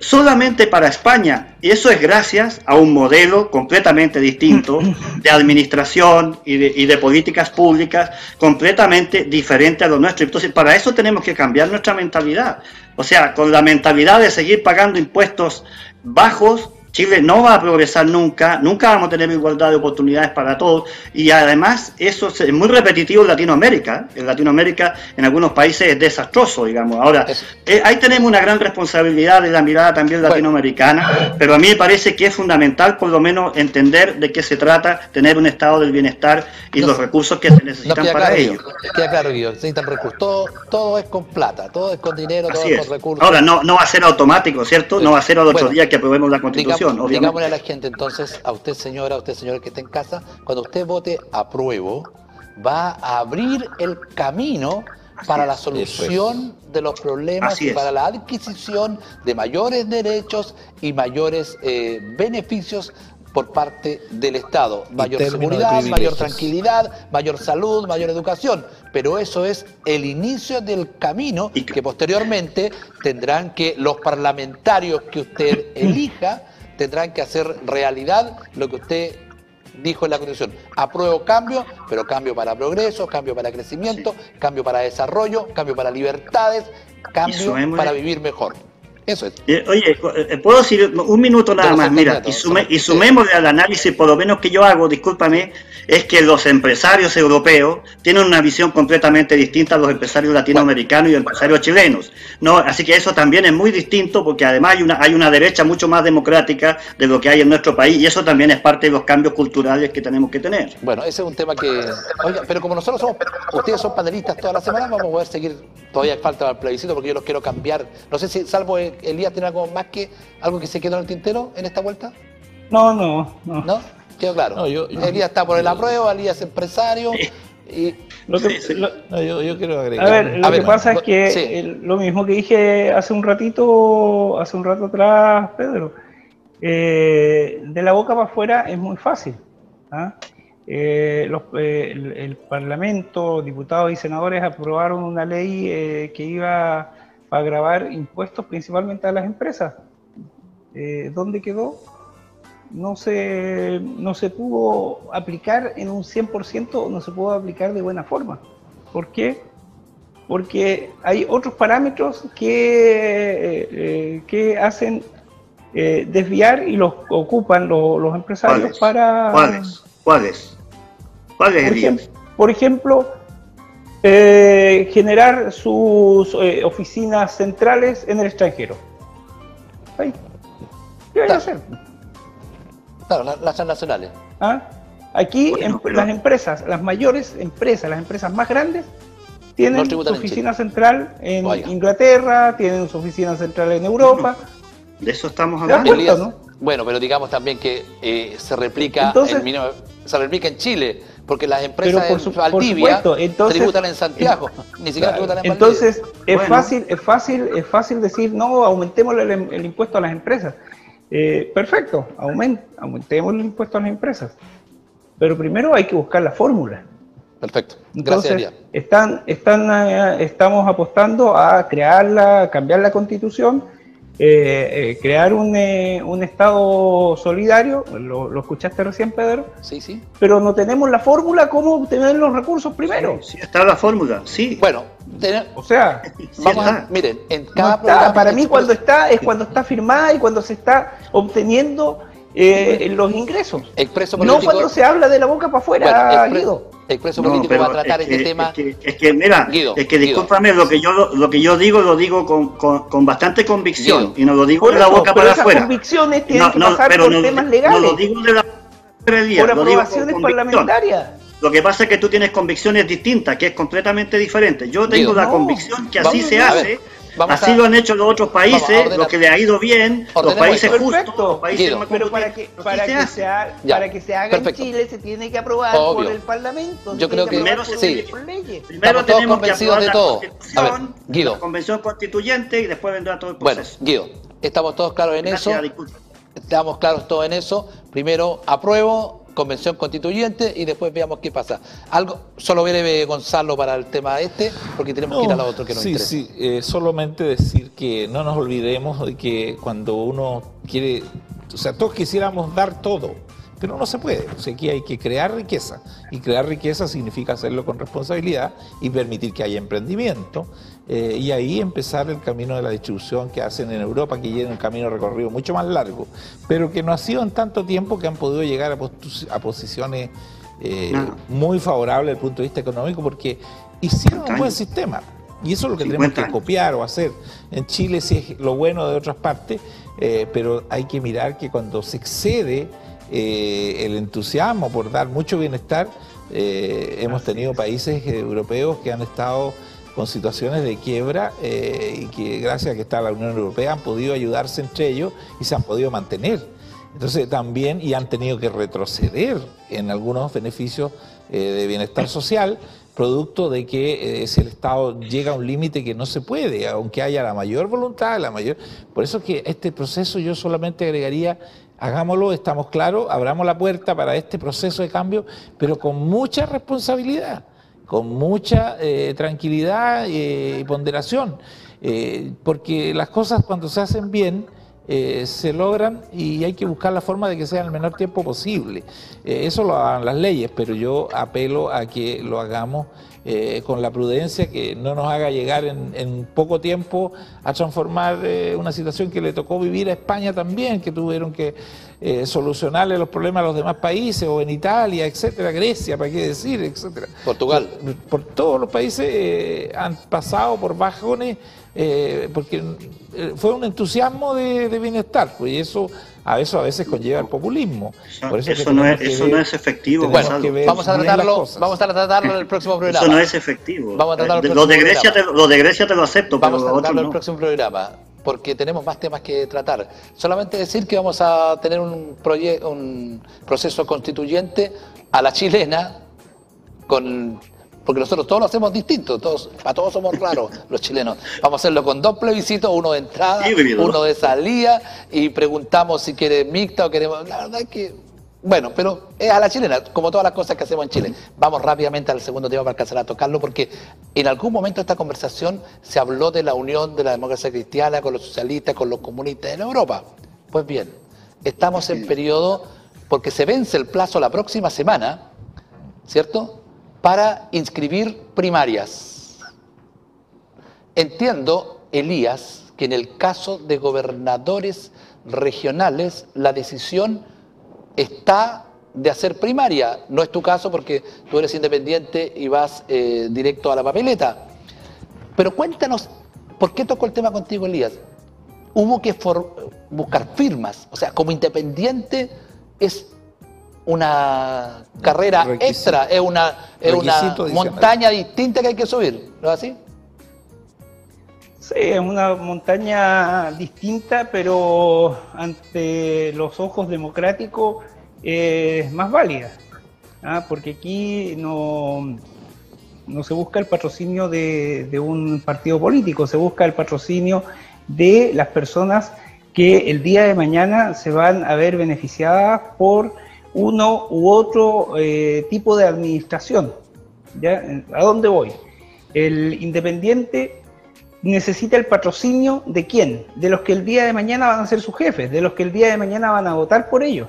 solamente para España. Y eso es gracias a un modelo completamente distinto de administración y de, y de, políticas públicas completamente diferente a lo nuestro. Entonces, para eso tenemos que cambiar nuestra mentalidad. O sea, con la mentalidad de seguir pagando impuestos bajos, Chile no va a progresar nunca, nunca vamos a tener igualdad de oportunidades para todos y además eso es muy repetitivo en Latinoamérica. En Latinoamérica, en algunos países es desastroso, digamos. Ahora, eh, ahí tenemos una gran responsabilidad de la mirada también latinoamericana, pero a mí me parece que es fundamental por lo menos entender de qué se trata, tener un estado del bienestar y los recursos que se necesitan para ello. Queda claro, Guido, necesitan recursos. Todo, todo es con plata, todo es con dinero, todo es. con recursos. Ahora, no, no va a ser automático, ¿cierto? No va a ser al otro día que aprobemos la Constitución. Digámosle a la gente entonces, a usted señora, a usted señor que está en casa, cuando usted vote apruebo, va a abrir el camino para la solución de los problemas y para la adquisición de mayores derechos y mayores eh, beneficios por parte del Estado. Mayor seguridad, mayor tranquilidad, mayor salud, mayor educación. Pero eso es el inicio del camino que posteriormente tendrán que los parlamentarios que usted elija tendrán que hacer realidad lo que usted dijo en la Constitución. Apruebo cambio, pero cambio para progreso, cambio para crecimiento, cambio para desarrollo, cambio para libertades, cambio para vivir mejor. Eso es. Eh, oye, eh, ¿puedo decir un minuto nada más? Mira, y, sume, y sumémosle al análisis, por lo menos que yo hago, discúlpame, es que los empresarios europeos tienen una visión completamente distinta a los empresarios latinoamericanos y empresarios chilenos. ¿no? Así que eso también es muy distinto porque además hay una, hay una derecha mucho más democrática de lo que hay en nuestro país y eso también es parte de los cambios culturales que tenemos que tener. Bueno, ese es un tema que... Oiga, pero como nosotros somos, ustedes son panelistas toda la semana, vamos a poder seguir, todavía falta el plebiscito porque yo los quiero cambiar. No sé si, salvo Elías, tiene algo más que algo que se quedó en el tintero en esta vuelta. No, no, no. ¿No? Quedó claro. No, yo, Elías está por el apruebo, Elías es empresario. Y... Lo que, yo, quiero agregar. A ver, lo que pasa es que lo mismo que dije hace un ratito, hace un rato atrás, Pedro, eh, de la boca para afuera es muy fácil. ¿ah? Eh, eh, el, Parlamento, diputados y senadores aprobaron una ley que iba a grabar impuestos principalmente a las empresas. ¿Dónde quedó? no se, no se pudo aplicar en un 100%, no se pudo aplicar de buena forma. ¿Por qué? Porque hay otros parámetros que, eh, eh, que hacen eh, desviar y los ocupan los, empresarios para... ¿Cuáles? ¿Cuáles? ¿Cuáles? Por, ejemplo, generar sus oficinas centrales en el extranjero. ¿Qué van a hacer? Claro, las transnacionales. ¿Ah? Aquí las empresas, las mayores empresas, las empresas más grandes, tienen su oficina central en Inglaterra, tienen su oficina central en Europa. De eso estamos hablando. Bueno, pero digamos también que eh, se replica en, se replica en Chile, porque las empresas en Valdivia tributan en Santiago, ni siquiera tributan en Entonces es fácil, es fácil, es fácil decir no, aumentemos el, impuesto a las empresas. Eh, perfecto, aumentemos el impuesto a las empresas. Pero primero hay que buscar la fórmula. Perfecto. Gracias. están, están, eh, estamos apostando a crearla, cambiar la constitución, eh, eh, crear un, un, Estado solidario, lo, escuchaste recién, Pedro. Sí, sí. Pero no tenemos la fórmula cómo obtener los recursos primero. Sí, está la fórmula, sí. Bueno, o sea, vamos a, miren, en cada Para mí cuando está es cuando está firmada y cuando se está obteniendo eh, los ingresos. Expreso político, no cuando se habla de la boca para afuera, Guido. Expreso político va a tratar este tema. Es que, mira, es que discúlpame, lo que yo lo que yo digo lo digo con, con, bastante convicción y no lo digo de la boca para afuera. convicciones tienen que pasar por temas legales. No lo digo de la por aprobaciones parlamentarias. Lo que pasa es que tú tienes convicciones distintas, que es completamente diferente. Yo tengo la convicción que así se hace Así lo han hecho los otros países, lo que le ha ido bien, los países justos, los países Pero para que, para, que se haga, para que se haga en Chile se tiene que aprobar por el Parlamento. Yo creo que, primero, sí. primero tenemos que aprobar de todo. A ver, Guido. la convención constituyente y después vendrá todo el proceso. Bueno, Guido, estamos todos claros en eso. Estamos claros todos en eso. Primero apruebo, convención constituyente y después veamos qué pasa. Algo, solo breve Gonzalo para el tema este, porque tenemos que ir a lo otro que nos sí, interesa. Sí, eh, solamente decir que no nos olvidemos de que cuando uno quiere, o sea, todos quisiéramos dar todo, pero no se puede. O sea, aquí hay que crear riqueza. Y crear riqueza significa hacerlo con responsabilidad y permitir que haya emprendimiento. Eh, y ahí empezar el camino de la distribución que hacen en Europa, que lleva un camino recorrido mucho más largo, pero que no ha sido en tanto tiempo que han podido llegar a, posiciones eh, muy favorables desde el punto de vista económico, porque hicieron un buen sistema. Y eso es lo que tenemos que copiar o hacer. En Chile sí es lo bueno de otras partes, eh, pero hay que mirar que cuando se excede el entusiasmo por dar mucho bienestar, hemos tenido países europeos que han estado con situaciones de quiebra eh, y que gracias a que está la Unión Europea han podido ayudarse entre ellos y se han podido mantener. Entonces también, y han tenido que retroceder en algunos beneficios eh, de bienestar social, producto de que eh, si el Estado llega a un límite que no se puede, aunque haya la mayor voluntad, la mayor... Por eso que este proceso yo solamente agregaría, hagámoslo, estamos claros, abramos la puerta para este proceso de cambio, pero con mucha responsabilidad con mucha eh, tranquilidad eh, y ponderación, eh, porque las cosas cuando se hacen bien se logran y hay que buscar la forma de que sea el menor tiempo posible. eso lo hagan las leyes, pero yo apelo a que lo hagamos con la prudencia que no nos haga llegar en, poco tiempo a transformar una situación que le tocó vivir a España también, que tuvieron que eh, solucionarle los problemas a los demás países, o en Italia, etcétera, Grecia, para qué decir, etcétera. Portugal. Por, todos los países eh, han pasado por bajones, eh, porque fue un entusiasmo de, bienestar, pues, y eso a eso a veces conlleva el populismo. eso, no es, eso no es efectivo. vamos a tratarlo, vamos a tratarlo en el próximo programa. Eso no es efectivo. Vamos a tratarlo lo, de Grecia te, lo de Grecia te lo acepto, vamos pero a tratarlo en el próximo programa porque tenemos más temas que tratar. Solamente decir que vamos a tener un, un proceso constituyente a la chilena, con, porque nosotros todos lo hacemos distinto, todos, a todos somos raros los chilenos. Vamos a hacerlo con dos plebiscitos, uno de entrada, uno de salida, y preguntamos si quiere mixta o queremos... La verdad es que bueno, pero es a la chilena, como todas las cosas que hacemos en Chile. Vamos rápidamente al segundo tema para alcanzar a tocarlo, porque en algún momento de esta conversación se habló de la unión de la democracia cristiana con los socialistas, con los comunistas en Europa. Pues bien, estamos en periodo, porque se vence el plazo la próxima semana, ¿cierto?, para inscribir primarias. Entiendo, Elías, que en el caso de gobernadores regionales, la decisión está de hacer primaria. No es tu caso porque tú eres independiente y vas eh, directo a la papeleta. Pero cuéntanos, ¿por qué tocó el tema contigo, Elías? Hubo que buscar firmas. O sea, como independiente es una carrera extra, es una, es una montaña distinta que hay que subir, ¿no es así? Sí, es una montaña distinta, pero ante los ojos democráticos es más válida, ¿ah? porque aquí no, no se busca el patrocinio de, de un partido político, se busca el patrocinio de las personas que el día de mañana se van a ver beneficiadas por uno u otro eh, tipo de administración. ¿ya? ¿A dónde voy? El independiente necesita el patrocinio de quién? De los que el día de mañana van a ser sus jefes, de los que el día de mañana van a votar por ellos.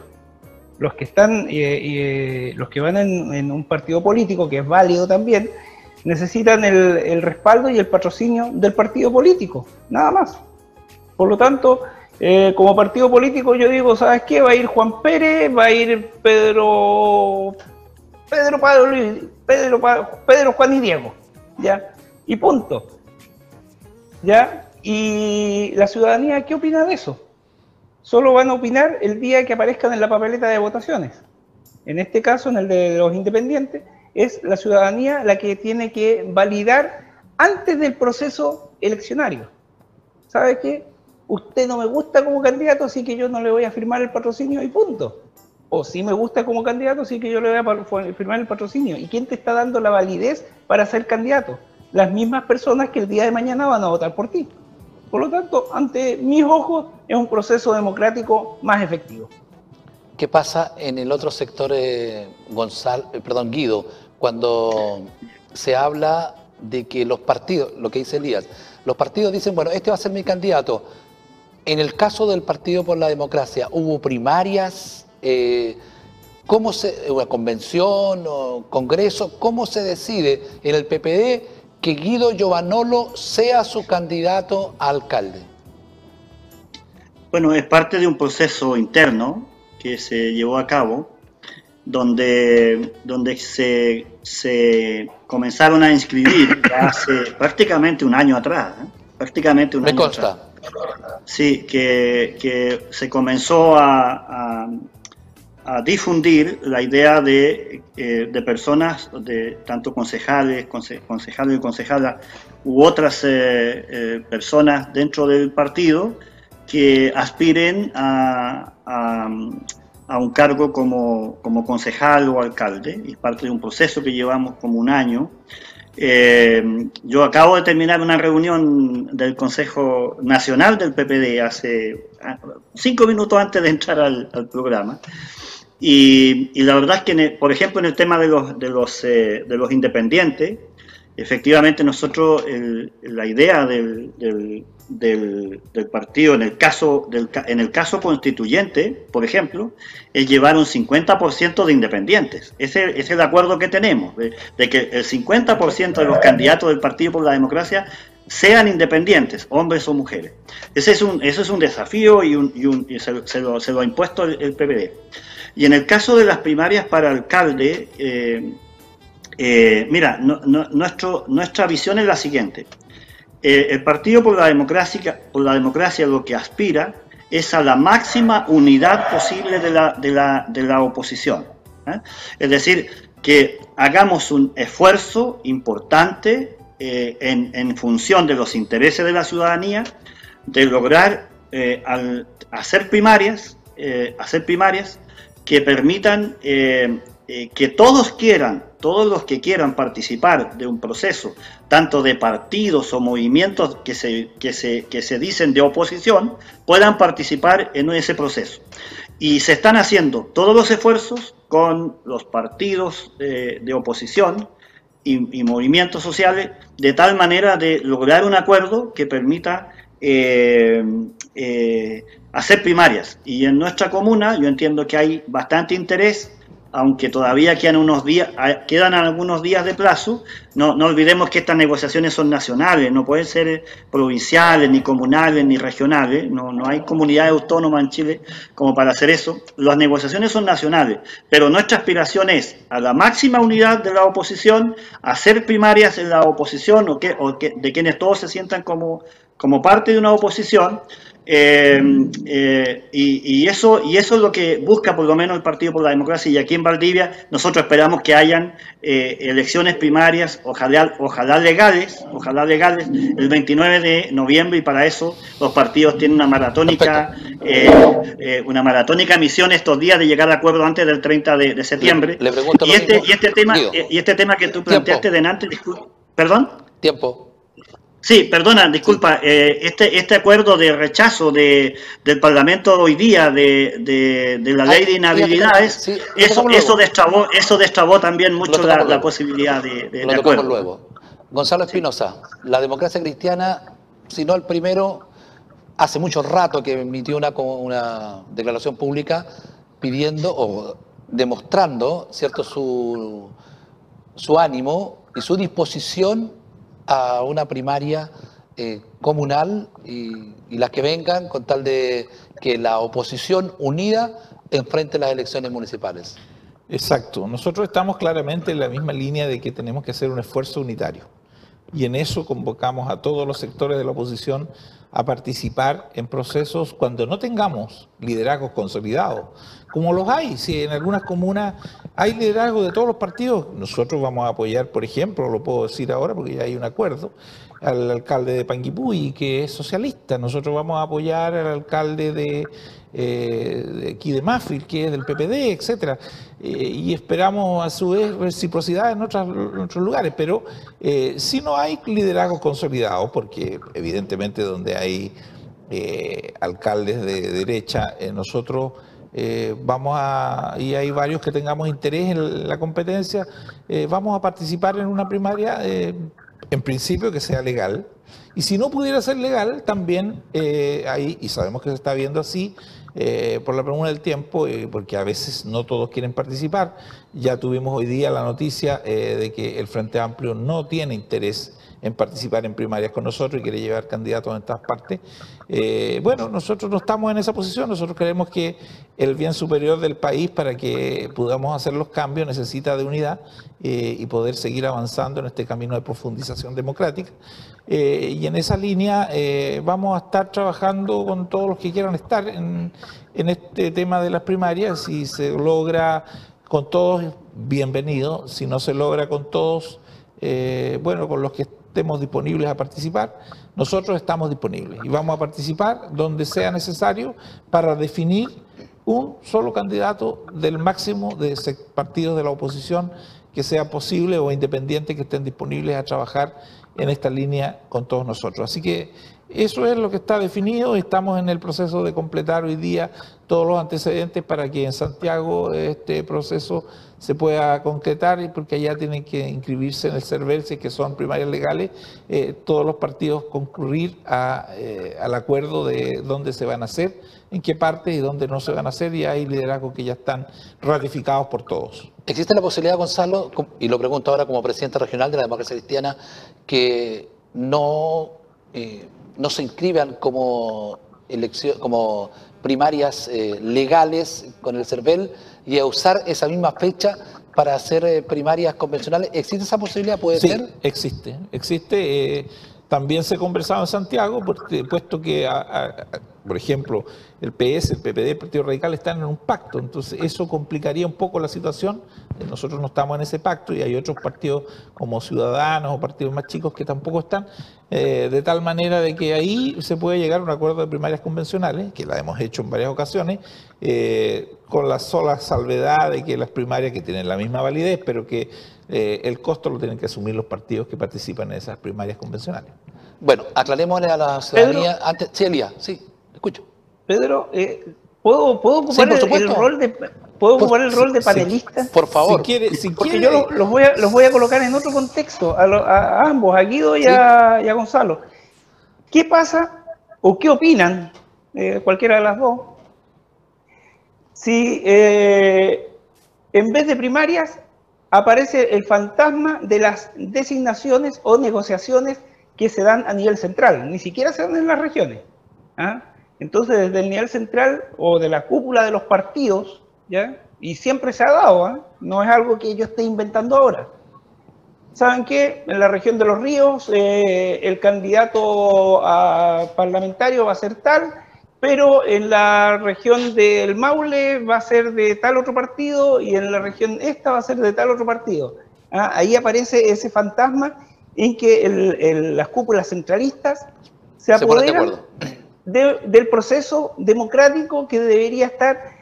Los que están, eh, eh, los que van en, un partido político, que es válido también, necesitan el, respaldo y el patrocinio del partido político, nada más. Por lo tanto, eh, como partido político yo digo, ¿sabes qué? Va a ir Juan Pérez, va a ir Pedro, Pedro, Pedro, Pedro Juan y Diego, ¿ya? Y punto. ¿Ya? Y la ciudadanía, ¿qué opina de eso? Solo van a opinar el día que aparezcan en la papeleta de votaciones. En este caso, en el de los independientes, es la ciudadanía la que tiene que validar antes del proceso eleccionario. ¿Sabe qué? usted no me gusta como candidato, así que yo no le voy a firmar el patrocinio y punto. O si me gusta como candidato, así que yo le voy a firmar el patrocinio. ¿Y quién te está dando la validez para ser candidato? Las mismas personas que el día de mañana van a votar por ti. Por lo tanto, ante mis ojos, es un proceso democrático más efectivo. ¿Qué pasa en el otro sector, eh, Gonzalo, eh, perdón, Guido, cuando se habla de que los partidos, lo que dice Elías, los partidos dicen, bueno, este va a ser mi candidato, en el caso del Partido por la Democracia, ¿hubo primarias? Eh, ¿Cómo se, una convención o congreso? ¿Cómo se decide en el PPD que Guido Giovanolo sea su candidato a alcalde? Bueno, es parte de un proceso interno que se llevó a cabo, donde, donde se, se comenzaron a inscribir hace prácticamente un año atrás. ¿eh? Prácticamente un Me año consta. atrás Sí, que, se comenzó a, difundir la idea de, eh, personas, de tanto concejales, concejales y concejalas, u otras eh, eh, personas dentro del partido que aspiren a, un cargo como, como, concejal o alcalde. Es parte de un proceso que llevamos como un año yo acabo de terminar una reunión del Consejo Nacional del PPD hace ah, cinco minutos antes de entrar al, programa. Y, la verdad es que, por ejemplo, en el tema de los, de los, eh, de los independientes, efectivamente nosotros, la idea del, del, partido, en el, caso, del, en el caso constituyente, por ejemplo, es llevar un 50% de independientes. Ese, es el acuerdo que tenemos, de, que el 50% de los candidatos del Partido por la Democracia sean independientes, hombres o mujeres. Ese es un, eso es un desafío y, un, se, lo, ha impuesto el, PPD. Y en el caso de las primarias para alcalde, eh, eh, mira, nuestro, nuestra visión es la siguiente. Eh, el Partido por la, Democracia, por la Democracia lo que aspira es a la máxima unidad posible de la, de la, oposición. ¿eh? Es decir, que hagamos un esfuerzo importante eh, en, función de los intereses de la ciudadanía de lograr al hacer primarias, hacer primarias que permitan que todos quieran todos los que quieran participar de un proceso, tanto de partidos o movimientos que se, que se, que se dicen de oposición, puedan participar en ese proceso. Y se están haciendo todos los esfuerzos con los partidos de, oposición y, movimientos sociales, de tal manera de lograr un acuerdo que permita eh, eh, hacer primarias. Y en nuestra comuna yo entiendo que hay bastante interés aunque todavía quedan unos días, quedan algunos días de plazo, no, no olvidemos que estas negociaciones son nacionales, no pueden ser provinciales, ni comunales, ni regionales, no, no hay comunidades autónomas en Chile como para hacer eso. Las negociaciones son nacionales, pero nuestra aspiración es a la máxima unidad de la oposición, hacer primarias en la oposición o, que, o que, de quienes todos se sientan como, como parte de una oposición Eh, eh, y, eso, y eso es lo que busca por lo menos el Partido por la Democracia. Y aquí en Valdivia nosotros esperamos que hayan eh, elecciones primarias, ojalá, ojalá legales, ojalá legales, el 29 de noviembre. Y para eso los partidos tienen una maratónica, una maratónica misión estos días de llegar a acuerdo antes del 30 de, septiembre. y, este, y este tema, y este tema que tú planteaste de antes, perdón. Tiempo. Sí, perdona, disculpa, eh, este, este acuerdo de rechazo de, del Parlamento hoy día de, de, la ley de inhabilidades, eso, eso, destrabó, eso destrabó también mucho la, posibilidad de, de, acuerdo. luego. Gonzalo Espinosa, la democracia cristiana, si no el primero, hace mucho rato que emitió una, una declaración pública pidiendo o demostrando cierto su, su ánimo y su disposición a una primaria eh, comunal y, las que vengan con tal de que la oposición unida enfrente las elecciones municipales. Exacto. Nosotros estamos claramente en la misma línea de que tenemos que hacer un esfuerzo unitario. Y en eso convocamos a todos los sectores de la oposición a participar en procesos cuando no tengamos liderazgos consolidados, como los hay. Si en algunas comunas hay liderazgo de todos los partidos, nosotros vamos a apoyar, por ejemplo, lo puedo decir ahora porque ya hay un acuerdo, al alcalde de Panguipulli, que es socialista. Nosotros vamos a apoyar al alcalde de, eh, de Mafil, que es del PPD, etcétera. Eh, y esperamos a su vez reciprocidad en, otros lugares. Pero eh, si no hay liderazgos consolidados, porque evidentemente donde hay alcaldes de derecha, nosotros vamos a, y hay varios que tengamos interés en la competencia, vamos a participar en una primaria en principio que sea legal. Y si no pudiera ser legal, también eh, ahí, y sabemos que se está viendo así, eh, por la pregunta del tiempo, eh, porque a veces no todos quieren participar. Ya tuvimos hoy día la noticia de que el Frente Amplio no tiene interés en participar en primarias con nosotros y quiere llevar candidatos en todas partes. Eh, bueno, nosotros no estamos en esa posición, nosotros creemos que el bien superior del país para que podamos hacer los cambios necesita de unidad eh, y poder seguir avanzando en este camino de profundización democrática. Eh, y en esa línea vamos a estar trabajando con todos los que quieran estar en, en este tema de las primarias. Si se logra con todos, bienvenido. Si no se logra con todos, bueno, con los que estemos disponibles a participar, nosotros estamos disponibles y vamos a participar donde sea necesario para definir un solo candidato del máximo de partidos de la oposición que sea posible o independiente que estén disponibles a trabajar en esta línea con todos nosotros. Así que eso es lo que está definido. Estamos en el proceso de completar hoy día todos los antecedentes para que en Santiago este proceso se pueda concretar porque allá tienen que inscribirse en el CERVEL, que son primarias legales, eh, todos los partidos concurrir eh, al acuerdo de dónde se van a hacer, en qué parte y dónde no se van a hacer y hay liderazgos que ya están ratificados por todos. ¿Existe la posibilidad, Gonzalo, y lo pregunto ahora como presidente regional de la democracia cristiana, que no... Eh, no se inscriban como, elección, como primarias legales con el CERVEL y a usar esa misma fecha para hacer eh, primarias convencionales. ¿Existe esa posibilidad? ¿Puede sí, ser? Existe, existe. Eh, también se ha conversado en Santiago, porque, puesto que, por ejemplo, el PS, el PPD, el Partido Radical están en un pacto, entonces eso complicaría un poco la situación. Nosotros no estamos en ese pacto y hay otros partidos como Ciudadanos o partidos más chicos que tampoco están, eh, de tal manera de que ahí se puede llegar a un acuerdo de primarias convencionales, que la hemos hecho en varias ocasiones, eh, con la sola salvedad de que las primarias que tienen la misma validez, pero que eh, el costo lo tienen que asumir los partidos que participan en esas primarias convencionales. Bueno, aclarémosle a la ciudadanía antes. Sí, Elías, sí, escucho. Pedro, eh, ¿puedo, ¿puedo ocupar el, rol de ¿Puedo ocupar el rol de panelista? por favor. Si quiere, si Porque yo los, voy a, los voy a colocar en otro contexto, a, ambos, a Guido y, a, Gonzalo. ¿Qué pasa o qué opinan, eh, cualquiera de las dos, si en vez de primarias aparece el fantasma de las designaciones o negociaciones que se dan a nivel central, ni siquiera se dan en las regiones. ¿ah? Entonces, desde el nivel central o de la cúpula de los partidos, ¿ya? y siempre se ha dado, ¿ah? no es algo que yo esté inventando ahora. ¿Saben qué? En la región de los ríos, eh, el candidato a parlamentario va a ser tal, pero en la región del Maule va a ser de tal otro partido y en la región esta va a ser de tal otro partido. ¿ah? Ahí aparece ese fantasma en que las cúpulas centralistas se apoderan del proceso democrático que debería estar,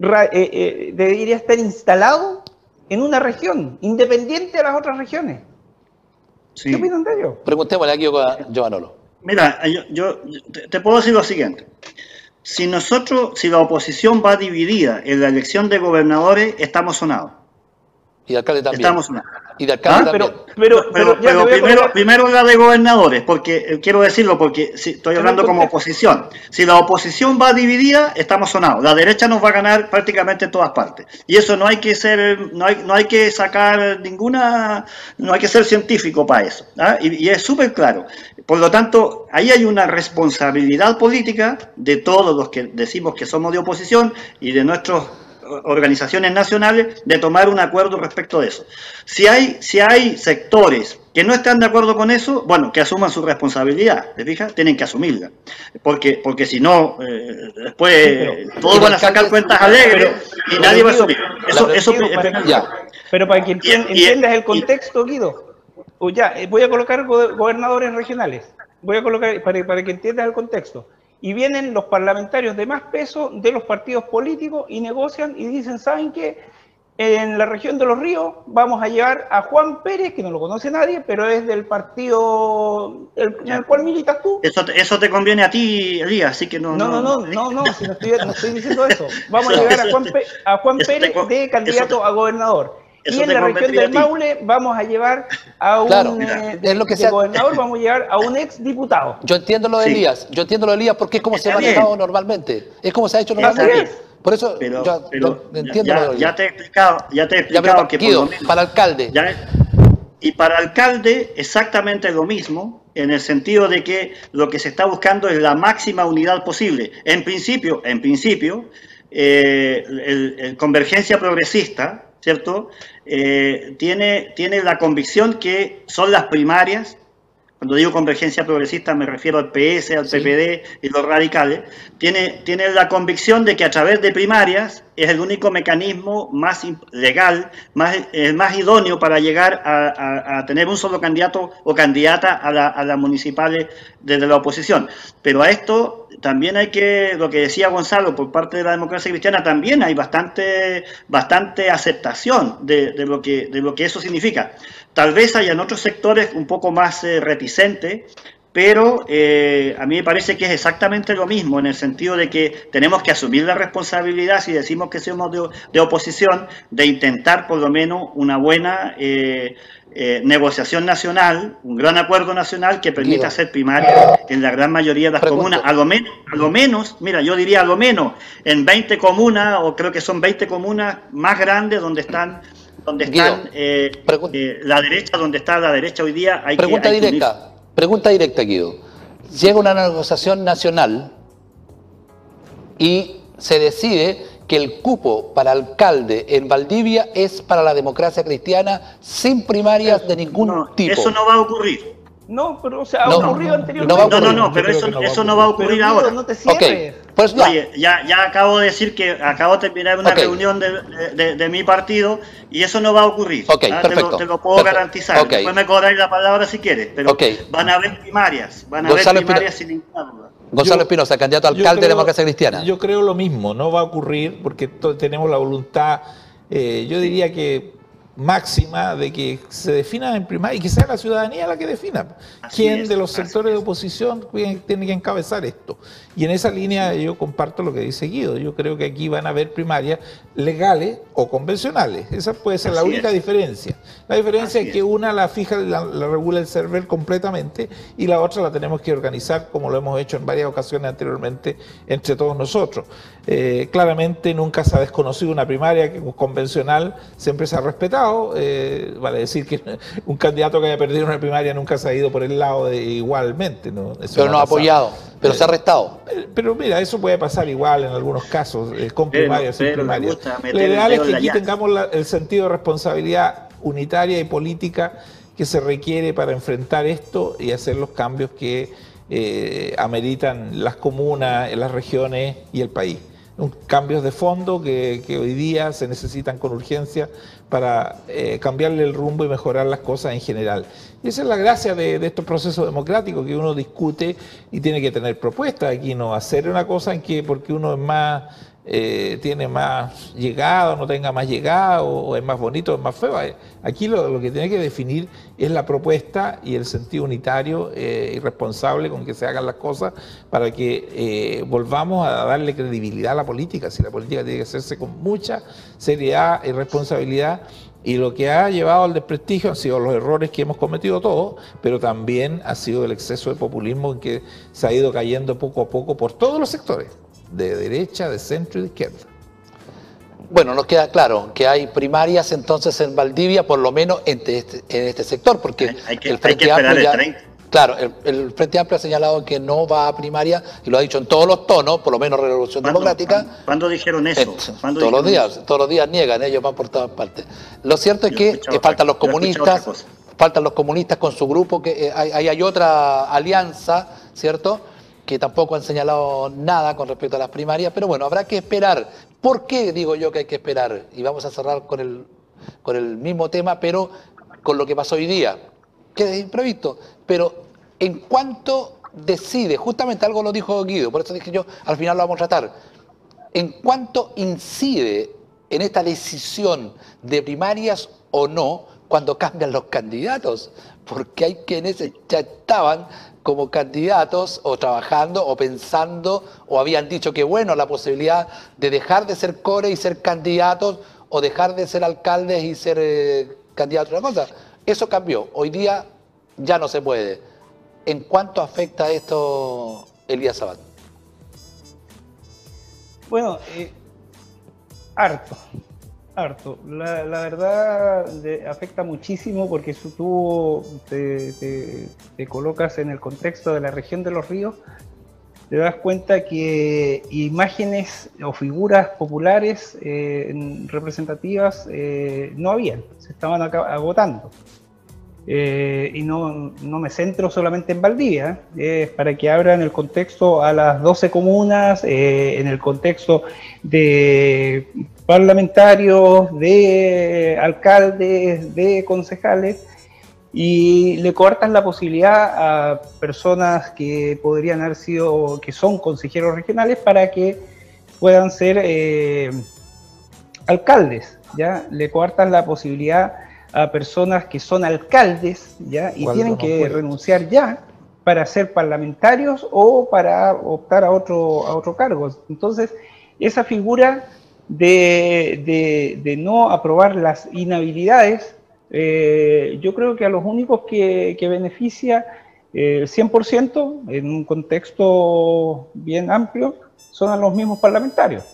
eh, eh, debería estar instalado en una región, independiente de las otras regiones. ¿Qué opinan de ello? Preguntémosle aquí a Giovanolo. Mira, yo, te, puedo decir lo siguiente. Si nosotros, si la oposición va dividida en la elección de gobernadores, estamos sonados. Y alcalde también. Estamos sonados. Y de alcalde ¿Ah? Pero, pero, pero, primero, primero la de gobernadores, porque eh, quiero decirlo porque si, estoy hablando como oposición. Si la oposición va dividida, estamos sonados. La derecha nos va a ganar prácticamente en todas partes. Y eso no hay que ser, no hay, no hay que sacar ninguna, no hay que ser científico para eso. ¿ah? Y, y es súper claro. Por lo tanto, ahí hay una responsabilidad política de todos los que decimos que somos de oposición y de nuestros organizaciones nacionales de tomar un acuerdo respecto de eso. Si hay, si hay sectores que no están de acuerdo con eso, bueno, que asuman su responsabilidad, ¿te fijas? Tienen que asumirla, porque, porque si no, eh, después todos van a sacar cuentas alegres y nadie va a asumir. Eso, eso, pero para que entiendas el contexto, Guido, o ya, eh, voy a colocar gobernadores regionales, voy a colocar, para, para que entiendas el contexto y vienen los parlamentarios de más peso de los partidos políticos y negocian y dicen, ¿saben qué? En la región de los ríos vamos a llevar a Juan Pérez, que no lo conoce nadie, pero es del partido en el cual militas tú. Eso te, eso te conviene a ti, Elías, así que no... No, no, no, no, no, si no, estoy, no estoy diciendo eso. Vamos a llevar a Juan, a Juan Pérez de candidato a gobernador y en la región del Maule vamos a llevar a un eh, es lo que gobernador, vamos a llevar a un ex diputado. Yo entiendo lo de Elías, yo entiendo lo de Elías porque es como se ha manejado normalmente, es como se ha hecho normalmente. Por eso yo, entiendo ya, te he explicado, ya te he explicado que para alcalde. y para alcalde exactamente lo mismo, en el sentido de que lo que se está buscando es la máxima unidad posible. En principio, en principio, eh, el convergencia progresista, ¿cierto? Eh, tiene, tiene la convicción que son las primarias, cuando digo convergencia progresista me refiero al PS, al PPD y los radicales, tiene, tiene la convicción de que a través de primarias es el único mecanismo más legal, más, más idóneo para llegar a, tener un solo candidato o candidata a, la, a las municipales desde la oposición. Pero a esto también hay que, lo que decía Gonzalo, por parte de la democracia cristiana, también hay bastante, bastante aceptación de, de lo que, de lo que eso significa. Tal vez hayan otros sectores un poco más eh, reticentes, pero eh, a mí me parece que es exactamente lo mismo, en el sentido de que tenemos que asumir la responsabilidad, si decimos que somos de, oposición, de intentar por lo menos una buena eh, negociación nacional, un gran acuerdo nacional que permita hacer primaria en la gran mayoría de las comunas, a lo, menos, a lo menos, mira, yo diría a lo menos en 20 comunas, o creo que son 20 comunas más grandes donde están donde están eh, eh, la derecha, donde está la derecha hoy día. Hay pregunta directa, pregunta directa, Guido. Llega una negociación nacional y se decide que el cupo para alcalde en Valdivia es para la democracia cristiana sin primarias de ningún tipo. Eso no va a ocurrir. No, pero o sea, ha ocurrido anteriormente. No, no, no, pero eso, no, eso no va a ocurrir ahora. No te okay. pues ya. Oye, ya, ya acabo de decir que acabo de terminar una reunión de, de, de, mi partido y eso no va a ocurrir. Okay, ¿ah? perfecto, te, lo, te, lo, puedo garantizar. Okay. Después me cobráis la palabra si quieres, pero van a haber primarias, van a haber primarias sin ninguna duda. Gonzalo Espinosa, candidato a alcalde de Democracia Cristiana. Yo creo lo mismo, no va a ocurrir porque tenemos la voluntad, eh, yo diría que máxima de que se defina en primaria y que sea la ciudadanía la que defina quién de los sectores de oposición tiene que encabezar esto. Y en esa línea yo comparto lo que dice Guido. Yo creo que aquí van a haber primarias legales o convencionales. Esa puede ser la única diferencia. La diferencia es que una la fija, la, regula el server completamente y la otra la tenemos que organizar como lo hemos hecho en varias ocasiones anteriormente entre todos nosotros. Eh, claramente nunca se ha desconocido una primaria que convencional siempre se ha respetado. Eh, vale decir que un candidato que haya perdido una primaria nunca se ha ido por el lado de igualmente. ¿no? pero no ha apoyado, pero se ha arrestado. Eh, pero mira, eso puede pasar igual en algunos casos, con primarias, sin primarias. Lo ideal es que aquí tengamos el sentido de responsabilidad unitaria y política que se requiere para enfrentar esto y hacer los cambios que eh, ameritan las comunas, las regiones y el país. cambios de fondo que, hoy día se necesitan con urgencia para eh, cambiarle el rumbo y mejorar las cosas en general. Y esa es la gracia de, de, estos procesos democráticos, que uno discute y tiene que tener propuestas. Aquí no hacer una cosa en que porque uno es más eh, tiene más llegada no tenga más llegada, o, es más bonito o es más feo. Eh, aquí lo, que tiene que definir es la propuesta y el sentido unitario eh, y responsable con que se hagan las cosas para que volvamos a darle credibilidad a la política. Si la política tiene que hacerse con mucha seriedad y responsabilidad. Y lo que ha llevado al desprestigio han sido los errores que hemos cometido todos, pero también ha sido el exceso de populismo en que se ha ido cayendo poco a poco por todos los sectores de derecha, de centro y de izquierda. Bueno, nos queda claro que hay primarias entonces en Valdivia, por lo menos en este, en este sector, porque hay que, el Frente Amplio Claro, el, Frente Amplio ha señalado que no va a primaria y lo ha dicho en todos los tonos, por lo menos Revolución Democrática. ¿Cuándo, dijeron eso? todos los días, todos los días niegan, ellos van por todas partes. Lo cierto es que faltan los comunistas, faltan los comunistas con su grupo, que eh, hay, hay otra alianza, ¿cierto? Que tampoco han señalado nada con respecto a las primarias, pero bueno, habrá que esperar. ¿Por qué digo yo que hay que esperar? Y vamos a cerrar con el, con el mismo tema, pero con lo que pasó hoy día, que es imprevisto, pero en cuanto decide, justamente algo lo dijo Guido, por eso dije yo, al final lo vamos a tratar, en cuanto incide en esta decisión de primarias o no, cuando cambian los candidatos, porque hay quienes ya estaban como candidatos o trabajando o pensando o habían dicho que bueno la posibilidad de dejar de ser core y ser candidatos o dejar de ser alcaldes y ser eh, candidatos a una cosa. Eso cambió. Hoy día ya no se puede. ¿En cuánto afecta esto Elías Sabat? Bueno, eh, harto harto. La, verdad afecta muchísimo porque si tú te, colocas en el contexto de la región de los ríos, te das cuenta que imágenes o figuras populares eh, representativas eh, no habían, se estaban agotando. Eh, y no, no, me centro solamente en Valdivia, es para que abran el contexto a las 12 comunas, en el contexto de parlamentarios, de alcaldes, de concejales, y le cortan la posibilidad a personas que podrían haber sido, que son consejeros regionales, para que puedan ser eh, alcaldes, ¿ya? Le cortan la posibilidad a personas que son alcaldes, ¿ya? Y tienen que renunciar ya para ser parlamentarios o para optar a otro, a otro cargo. Entonces, esa figura de, no aprobar las inhabilidades, eh, yo creo que a los únicos que, beneficia el 100% en un contexto bien amplio son a los mismos parlamentarios.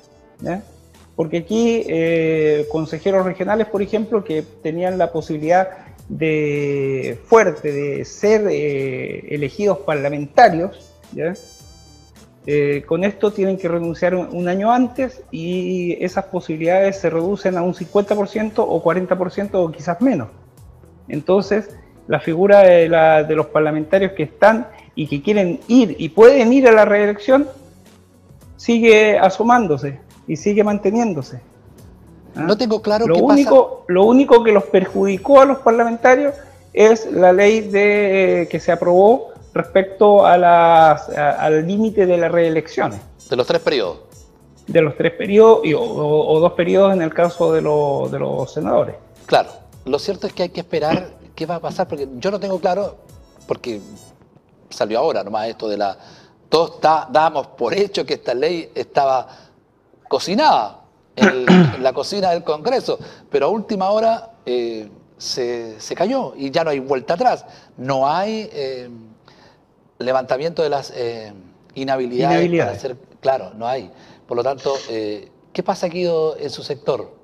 Porque aquí eh, consejeros regionales, por ejemplo, que tenían la posibilidad de fuerte de ser eh, elegidos parlamentarios. Eh, con esto tienen que renunciar un, año antes y esas posibilidades se reducen a un 50% o 40% o quizás menos. Entonces, la figura de, los parlamentarios que están y que quieren ir y pueden ir a la reelección sigue asomándose y sigue manteniéndose. ¿Ah? No tengo claro lo único, Lo único que los perjudicó a los parlamentarios es la ley de, que se aprobó respecto a las, al límite de las reelecciones. De los tres periodos. De los tres periodos o, dos periodos en el caso de, de los senadores. Claro, lo cierto es que hay que esperar qué va a pasar, porque yo no tengo claro, porque salió ahora nomás esto de la... Todos está, dábamos por hecho que esta ley estaba cocinada en, la cocina del Congreso, pero a última hora eh, se, cayó y ya no hay vuelta atrás. No hay... Eh, levantamiento de las eh, inhabilidades, para hacer, claro, no hay. Por lo tanto, eh, ¿qué pasa aquí en su sector?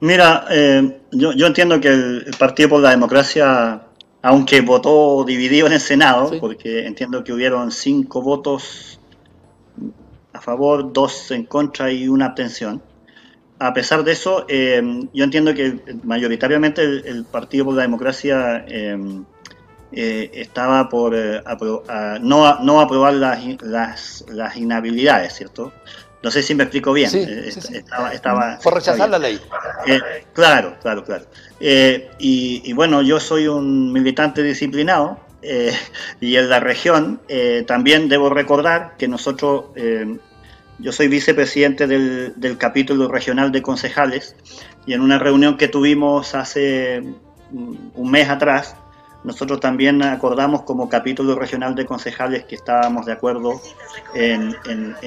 Mira, eh, yo, entiendo que el, Partido por la Democracia, aunque votó dividido en el Senado, porque entiendo que hubieron cinco votos a favor, dos en contra y una abstención. A pesar de eso, yo entiendo que mayoritariamente el, Partido por la Democracia estaba por no, no aprobar las, las, inhabilidades, ¿cierto? No sé si me explico bien. Estaba, por rechazar la ley. claro, claro, claro. y, y, bueno, yo soy un militante disciplinado y en la región también debo recordar que nosotros yo soy vicepresidente del, capítulo regional de concejales y en una reunión que tuvimos hace un mes atrás, nosotros también acordamos como capítulo regional de concejales que estábamos de acuerdo en,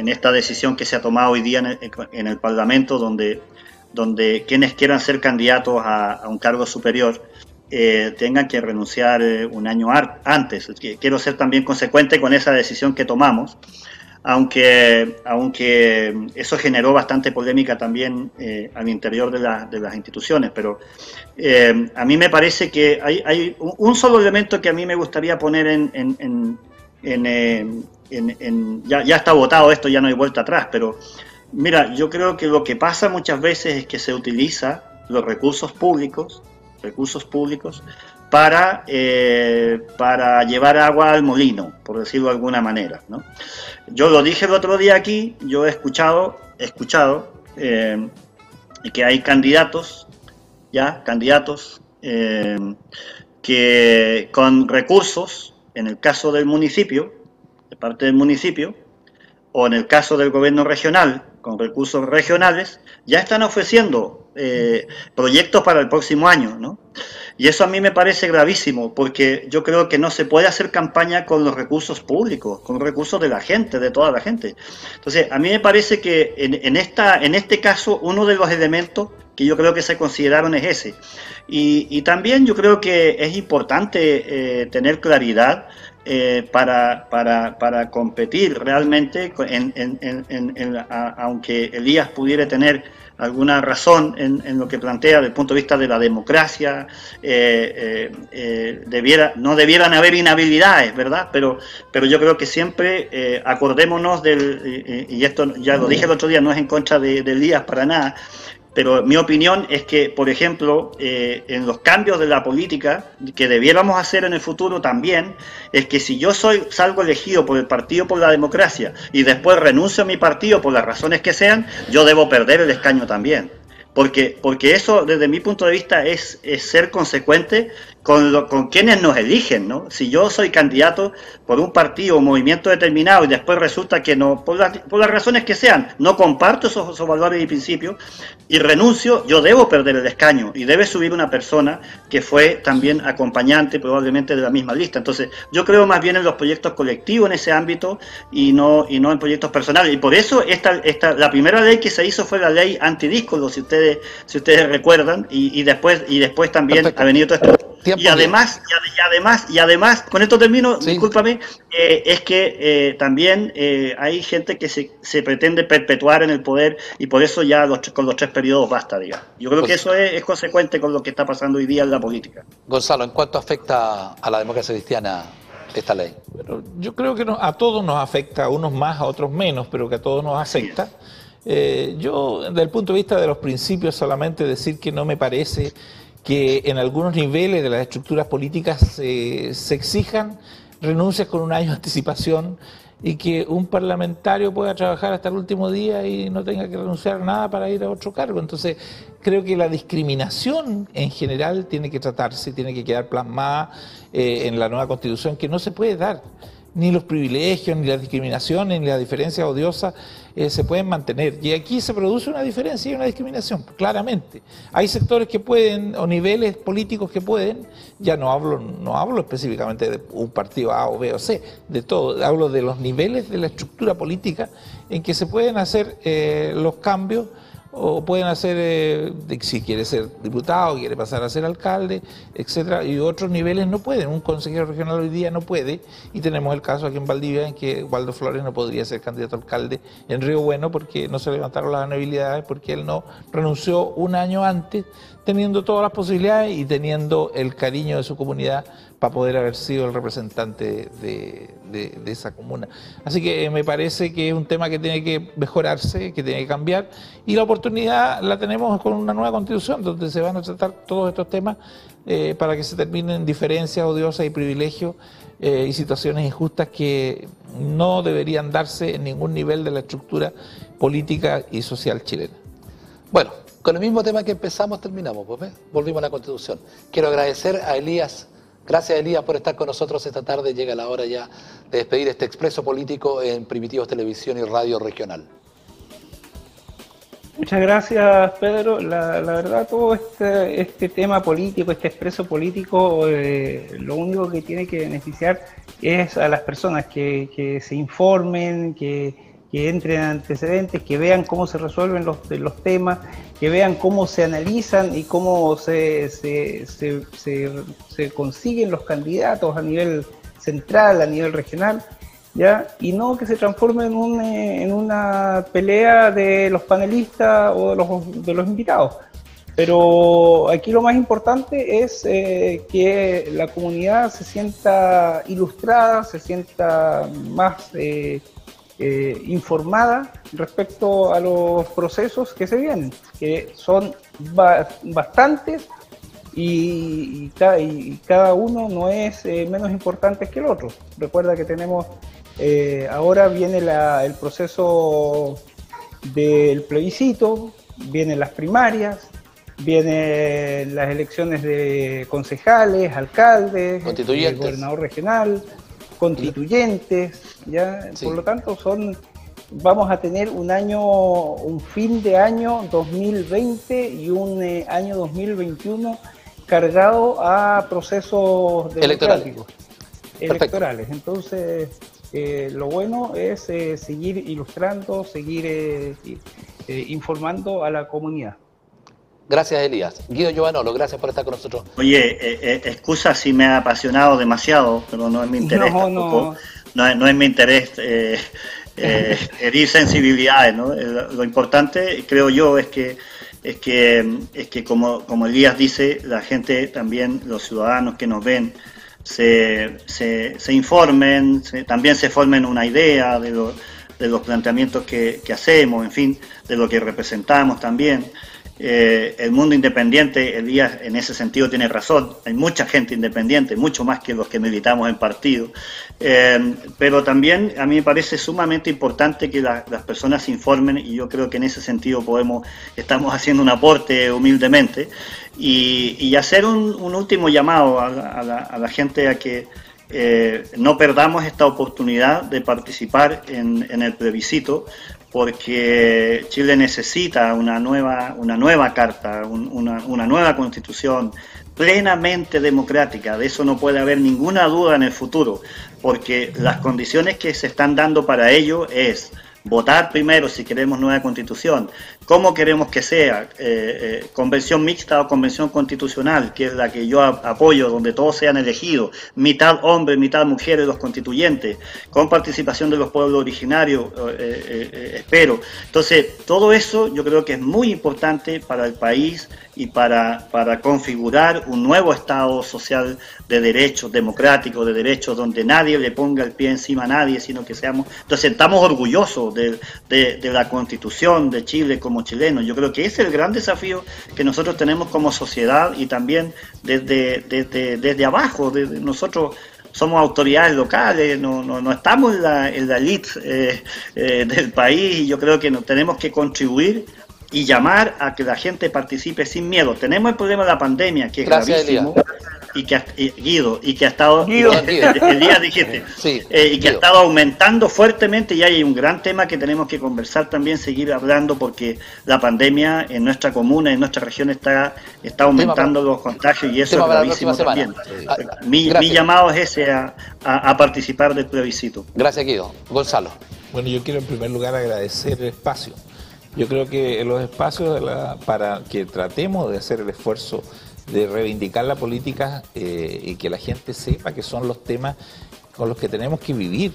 esta decisión que se ha tomado hoy día en el, Parlamento, donde, donde quienes quieran ser candidatos a, un cargo superior eh, tengan que renunciar eh, un año antes. Quiero ser también consecuente con esa decisión que tomamos aunque, aunque eso generó bastante polémica también eh, al interior de, las instituciones, pero eh, a mí me parece que hay, un solo elemento que a mí me gustaría poner en... en, en, eh, ya, ya, está votado esto, ya no hay vuelta atrás, pero mira, yo creo que lo que pasa muchas veces es que se utiliza los recursos públicos, recursos públicos, para, eh, para llevar agua al molino, por decirlo de alguna manera. ¿no? Yo lo dije el otro día aquí, yo he escuchado, he escuchado eh, que hay candidatos, ya, candidatos eh, que con recursos, en el caso del municipio, de parte del municipio, o en el caso del gobierno regional, con recursos regionales, ya están ofreciendo proyectos para el próximo año, ¿no? Y eso a mí me parece gravísimo, porque yo creo que no se puede hacer campaña con los recursos públicos, con los recursos de la gente, de toda la gente. Entonces, a mí me parece que en, esta, en este caso, uno de los elementos que yo creo que se consideraron es ese. Y, también yo creo que es importante eh, tener claridad eh, para, para, para, competir realmente, en, aunque Elías pudiera tener alguna razón en, lo que plantea desde el punto de vista de la democracia. Eh, eh, eh, debiera, no debieran haber inhabilidades, ¿verdad? Pero, pero yo creo que siempre acordémonos del, y esto ya lo dije el otro día, no es en contra de, de Elías para nada, pero mi opinión es que, por ejemplo, eh, en los cambios de la política que debiéramos hacer en el futuro también, es que si yo soy salgo elegido por el Partido por la Democracia y después renuncio a mi partido por las razones que sean, yo debo perder el escaño también. Porque, porque eso, desde mi punto de vista, es, es ser consecuente con, con quienes nos eligen, ¿no? Si yo soy candidato por un partido o movimiento determinado y después resulta que no, por, por las razones que sean, no comparto esos, esos, valores y principios y renuncio, yo debo perder el escaño y debe subir una persona que fue también acompañante probablemente de la misma lista. Entonces, yo creo más bien en los proyectos colectivos en ese ámbito y no, y no en proyectos personales. Y por eso esta, esta, la primera ley que se hizo fue la ley antidíscolo, si ustedes, si ustedes recuerdan, y, y después, y después también ha venido todo esto y además, y, además, y además, con esto termino, discúlpame, eh, es que eh, también eh, hay gente que se, se, pretende perpetuar en el poder y por eso ya con los tres periodos basta, diga. Yo creo que eso es, consecuente con lo que está pasando hoy día en la política. Gonzalo, ¿en cuánto afecta a la democracia cristiana esta ley? yo creo que a todos nos afecta, a unos más, a otros menos, pero que a todos nos afecta. yo, desde el punto de vista de los principios, solamente decir que no me parece que en algunos niveles de las estructuras políticas se exijan renuncias con un año de anticipación y que un parlamentario pueda trabajar hasta el último día y no tenga que renunciar a nada para ir a otro cargo. Entonces, creo que la discriminación en general tiene que tratarse, tiene que quedar plasmada eh, en la nueva constitución, que no se puede dar ni los privilegios, ni las discriminaciones, ni las diferencias odiosas eh, se pueden mantener. Y aquí se produce una diferencia y una discriminación, claramente. Hay sectores que pueden, o niveles políticos que pueden, ya no hablo, no hablo específicamente de un partido A o B o C, de todo, hablo de los niveles de la estructura política en que se pueden hacer eh, los cambios o pueden hacer, eh, si quiere ser diputado, quiere pasar a ser alcalde, etcétera, y otros niveles no pueden. Un consejero regional hoy día no puede, y tenemos el caso aquí en Valdivia en que Waldo Flores no podría ser candidato a alcalde en Río Bueno porque no se levantaron las inhabilidades, porque él no renunció un año antes, teniendo todas las posibilidades y teniendo el cariño de su comunidad para poder haber sido el representante de, esa comuna. Así que me parece que es un tema que tiene que mejorarse, que tiene que cambiar, y la oportunidad la tenemos con una nueva constitución, donde se van a tratar todos estos temas eh, para que se terminen diferencias odiosas y privilegios eh, y situaciones injustas que no deberían darse en ningún nivel de la estructura política y social chilena. Bueno, con el mismo tema que empezamos, terminamos, pues, volvimos a la Constitución. Quiero agradecer a Elías, gracias Elías por estar con nosotros esta tarde, llega la hora ya de despedir este expreso político en Primitivos Televisión y Radio Regional. Muchas gracias, Pedro. La, verdad, todo este, este, tema político, este expreso político, eh, lo único que tiene que beneficiar es a las personas que, que se informen, que, que entren antecedentes, que vean cómo se resuelven los, los temas, que vean cómo se analizan y cómo se, se, se, consiguen los candidatos a nivel central, a nivel regional, ¿ya? y no que se transforme en, un, eh, en una pelea de los panelistas o de los, de los invitados. Pero aquí lo más importante es eh, que la comunidad se sienta ilustrada, se sienta más... Eh, eh, informada respecto a los procesos que se vienen, que son bastantes y, cada uno no es eh, menos importante que el otro. Recuerda que tenemos, eh, ahora viene el proceso del plebiscito, vienen las primarias, vienen las elecciones de concejales, alcaldes, gobernador regional, constituyentes, ¿ya? Por lo tanto, son vamos a tener un año, un fin de año 2020 y un eh, año 2021 cargado a procesos electorales. electorales. Entonces, eh, lo bueno es eh, seguir ilustrando, seguir informando a la comunidad. Gracias, Elías. Guido Giovanolo, gracias por estar con nosotros. Oye, eh, eh, excusa si me ha apasionado demasiado, pero no es mi interés no, tampoco. No. no, es mi interés eh, eh herir sensibilidades, ¿no? Lo importante, creo yo, es que es que, es que como, como Elías dice, la gente también, los ciudadanos que nos ven, se, se, se informen, también se formen una idea de, de los planteamientos que, que hacemos, en fin, de lo que representamos también. Eh, el mundo independiente, Elías en ese sentido tiene razón, hay mucha gente independiente, mucho más que los que militamos en partido, eh, pero también a mí me parece sumamente importante que las personas informen y yo creo que en ese sentido podemos, estamos haciendo un aporte humildemente. Y, hacer un, último llamado a la, gente a que eh, no perdamos esta oportunidad de participar en, en el plebiscito, porque Chile necesita una nueva, una nueva carta, una, una, nueva constitución plenamente democrática. De eso no puede haber ninguna duda en el futuro, porque las condiciones que se están dando para ello es votar primero si queremos nueva constitución, cómo queremos que sea, eh, eh, convención mixta o convención constitucional, que es la que yo apoyo, donde todos sean elegidos, mitad hombres, mitad mujeres, los constituyentes, con participación de los pueblos originarios, eh, espero. Entonces, todo eso yo creo que es muy importante para el país y para, para configurar un nuevo Estado social de derechos, democrático, de derechos, donde nadie le ponga el pie encima a nadie, sino que seamos, entonces estamos orgullosos de, de la constitución de Chile como chilenos. Yo creo que ese es el gran desafío que nosotros tenemos como sociedad y también desde, desde, desde abajo, desde nosotros somos autoridades locales, no, no, no estamos en la, en la elite eh, eh, del país y yo creo que nos tenemos que contribuir y llamar a que la gente participe sin miedo. Tenemos el problema de la pandemia, que es gravísimo, y que ha, Guido, y que ha estado, el día dijiste, eh, y que ha estado aumentando fuertemente y hay un gran tema que tenemos que conversar también, seguir hablando, porque la pandemia en nuestra comuna, en nuestra región está, está aumentando los contagios y eso es gravísimo también. Ah, mi, mi, llamado es ese a, a, a participar del plebiscito. Gracias, Guido. Gonzalo. Bueno, yo quiero en primer lugar agradecer el espacio yo creo que los espacios para que tratemos de hacer el esfuerzo de reivindicar la política eh, y que la gente sepa que son los temas con los que tenemos que vivir.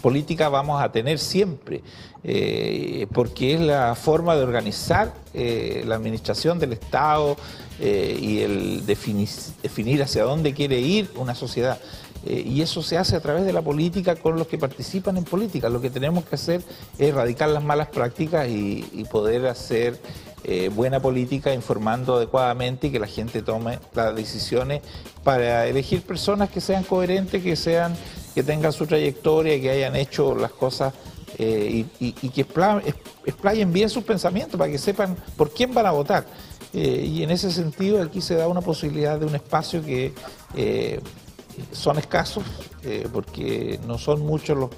Política vamos a tener siempre, eh, porque es la forma de organizar eh, la administración del Estado y el definir, hacia dónde quiere ir una sociedad. Y eso se hace a través de la política con los que participan en política. Lo que tenemos que hacer es erradicar las malas prácticas y poder hacer eh, buena política informando adecuadamente y que la gente tome las decisiones para elegir personas que sean coherentes, que sean, que tengan su trayectoria, que hayan hecho las cosas eh, y, que explayen bien sus pensamientos para que sepan por quién van a votar. Eh, y en ese sentido aquí se da una posibilidad de un espacio que son escasos, porque no son muchos los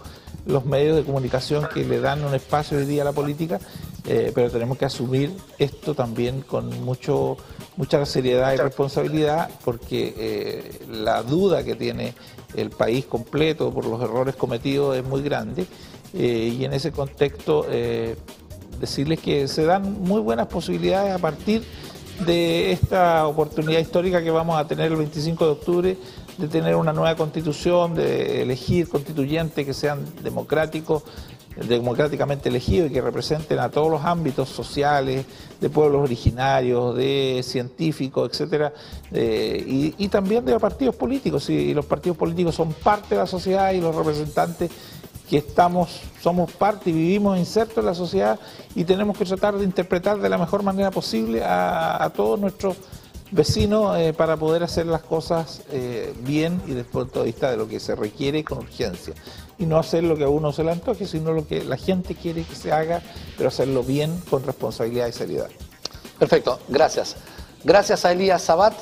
los medios de comunicación que le dan un espacio hoy día a la política, eh, pero tenemos que asumir esto también con mucho, mucha seriedad y responsabilidad, porque eh, la duda que tiene el país completo por los errores cometidos es muy grande, eh, y en ese contexto decirles que se dan muy buenas posibilidades a partir de esta oportunidad histórica que vamos a tener el 25 de octubre de tener una nueva constitución, de elegir constituyentes que sean democráticos, democráticamente elegidos y que representen a todos los ámbitos sociales, de pueblos originarios, de científicos, etcétera, y, también de los partidos políticos. Y los partidos políticos son parte de la sociedad y los representantes que estamos, somos parte y vivimos insertos en la sociedad y tenemos que tratar de interpretar de la mejor manera posible a todos nuestros vecino eh, para poder hacer las cosas eh, bien y desde el punto de vista de lo que se requiere con urgencia. Y no hacer lo que a uno se le antoje, sino lo que la gente quiere que se haga, pero hacerlo bien, con responsabilidad y seriedad. Perfecto, gracias. Gracias a Elías Sabat,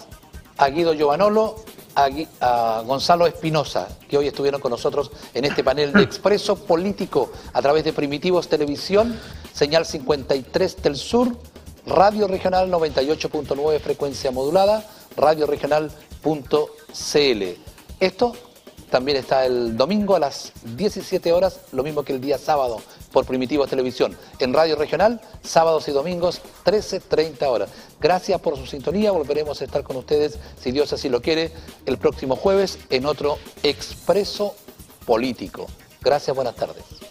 a Guido Giovanolo, a, a Gonzalo Espinosa, que hoy estuvieron con nosotros en este panel de Expreso Político a través de Primitivos Televisión, señal 53 del Sur Radio Regional 98.9 frecuencia modulada, radioregional.cl. Esto también está el domingo a las 17 horas, lo mismo que el día sábado por Primitivos Televisión. En Radio Regional, sábados y domingos, 13.30 horas. Gracias por su sintonía, volveremos a estar con ustedes, si Dios así lo quiere, el próximo jueves en otro Expreso Político. Gracias, buenas tardes.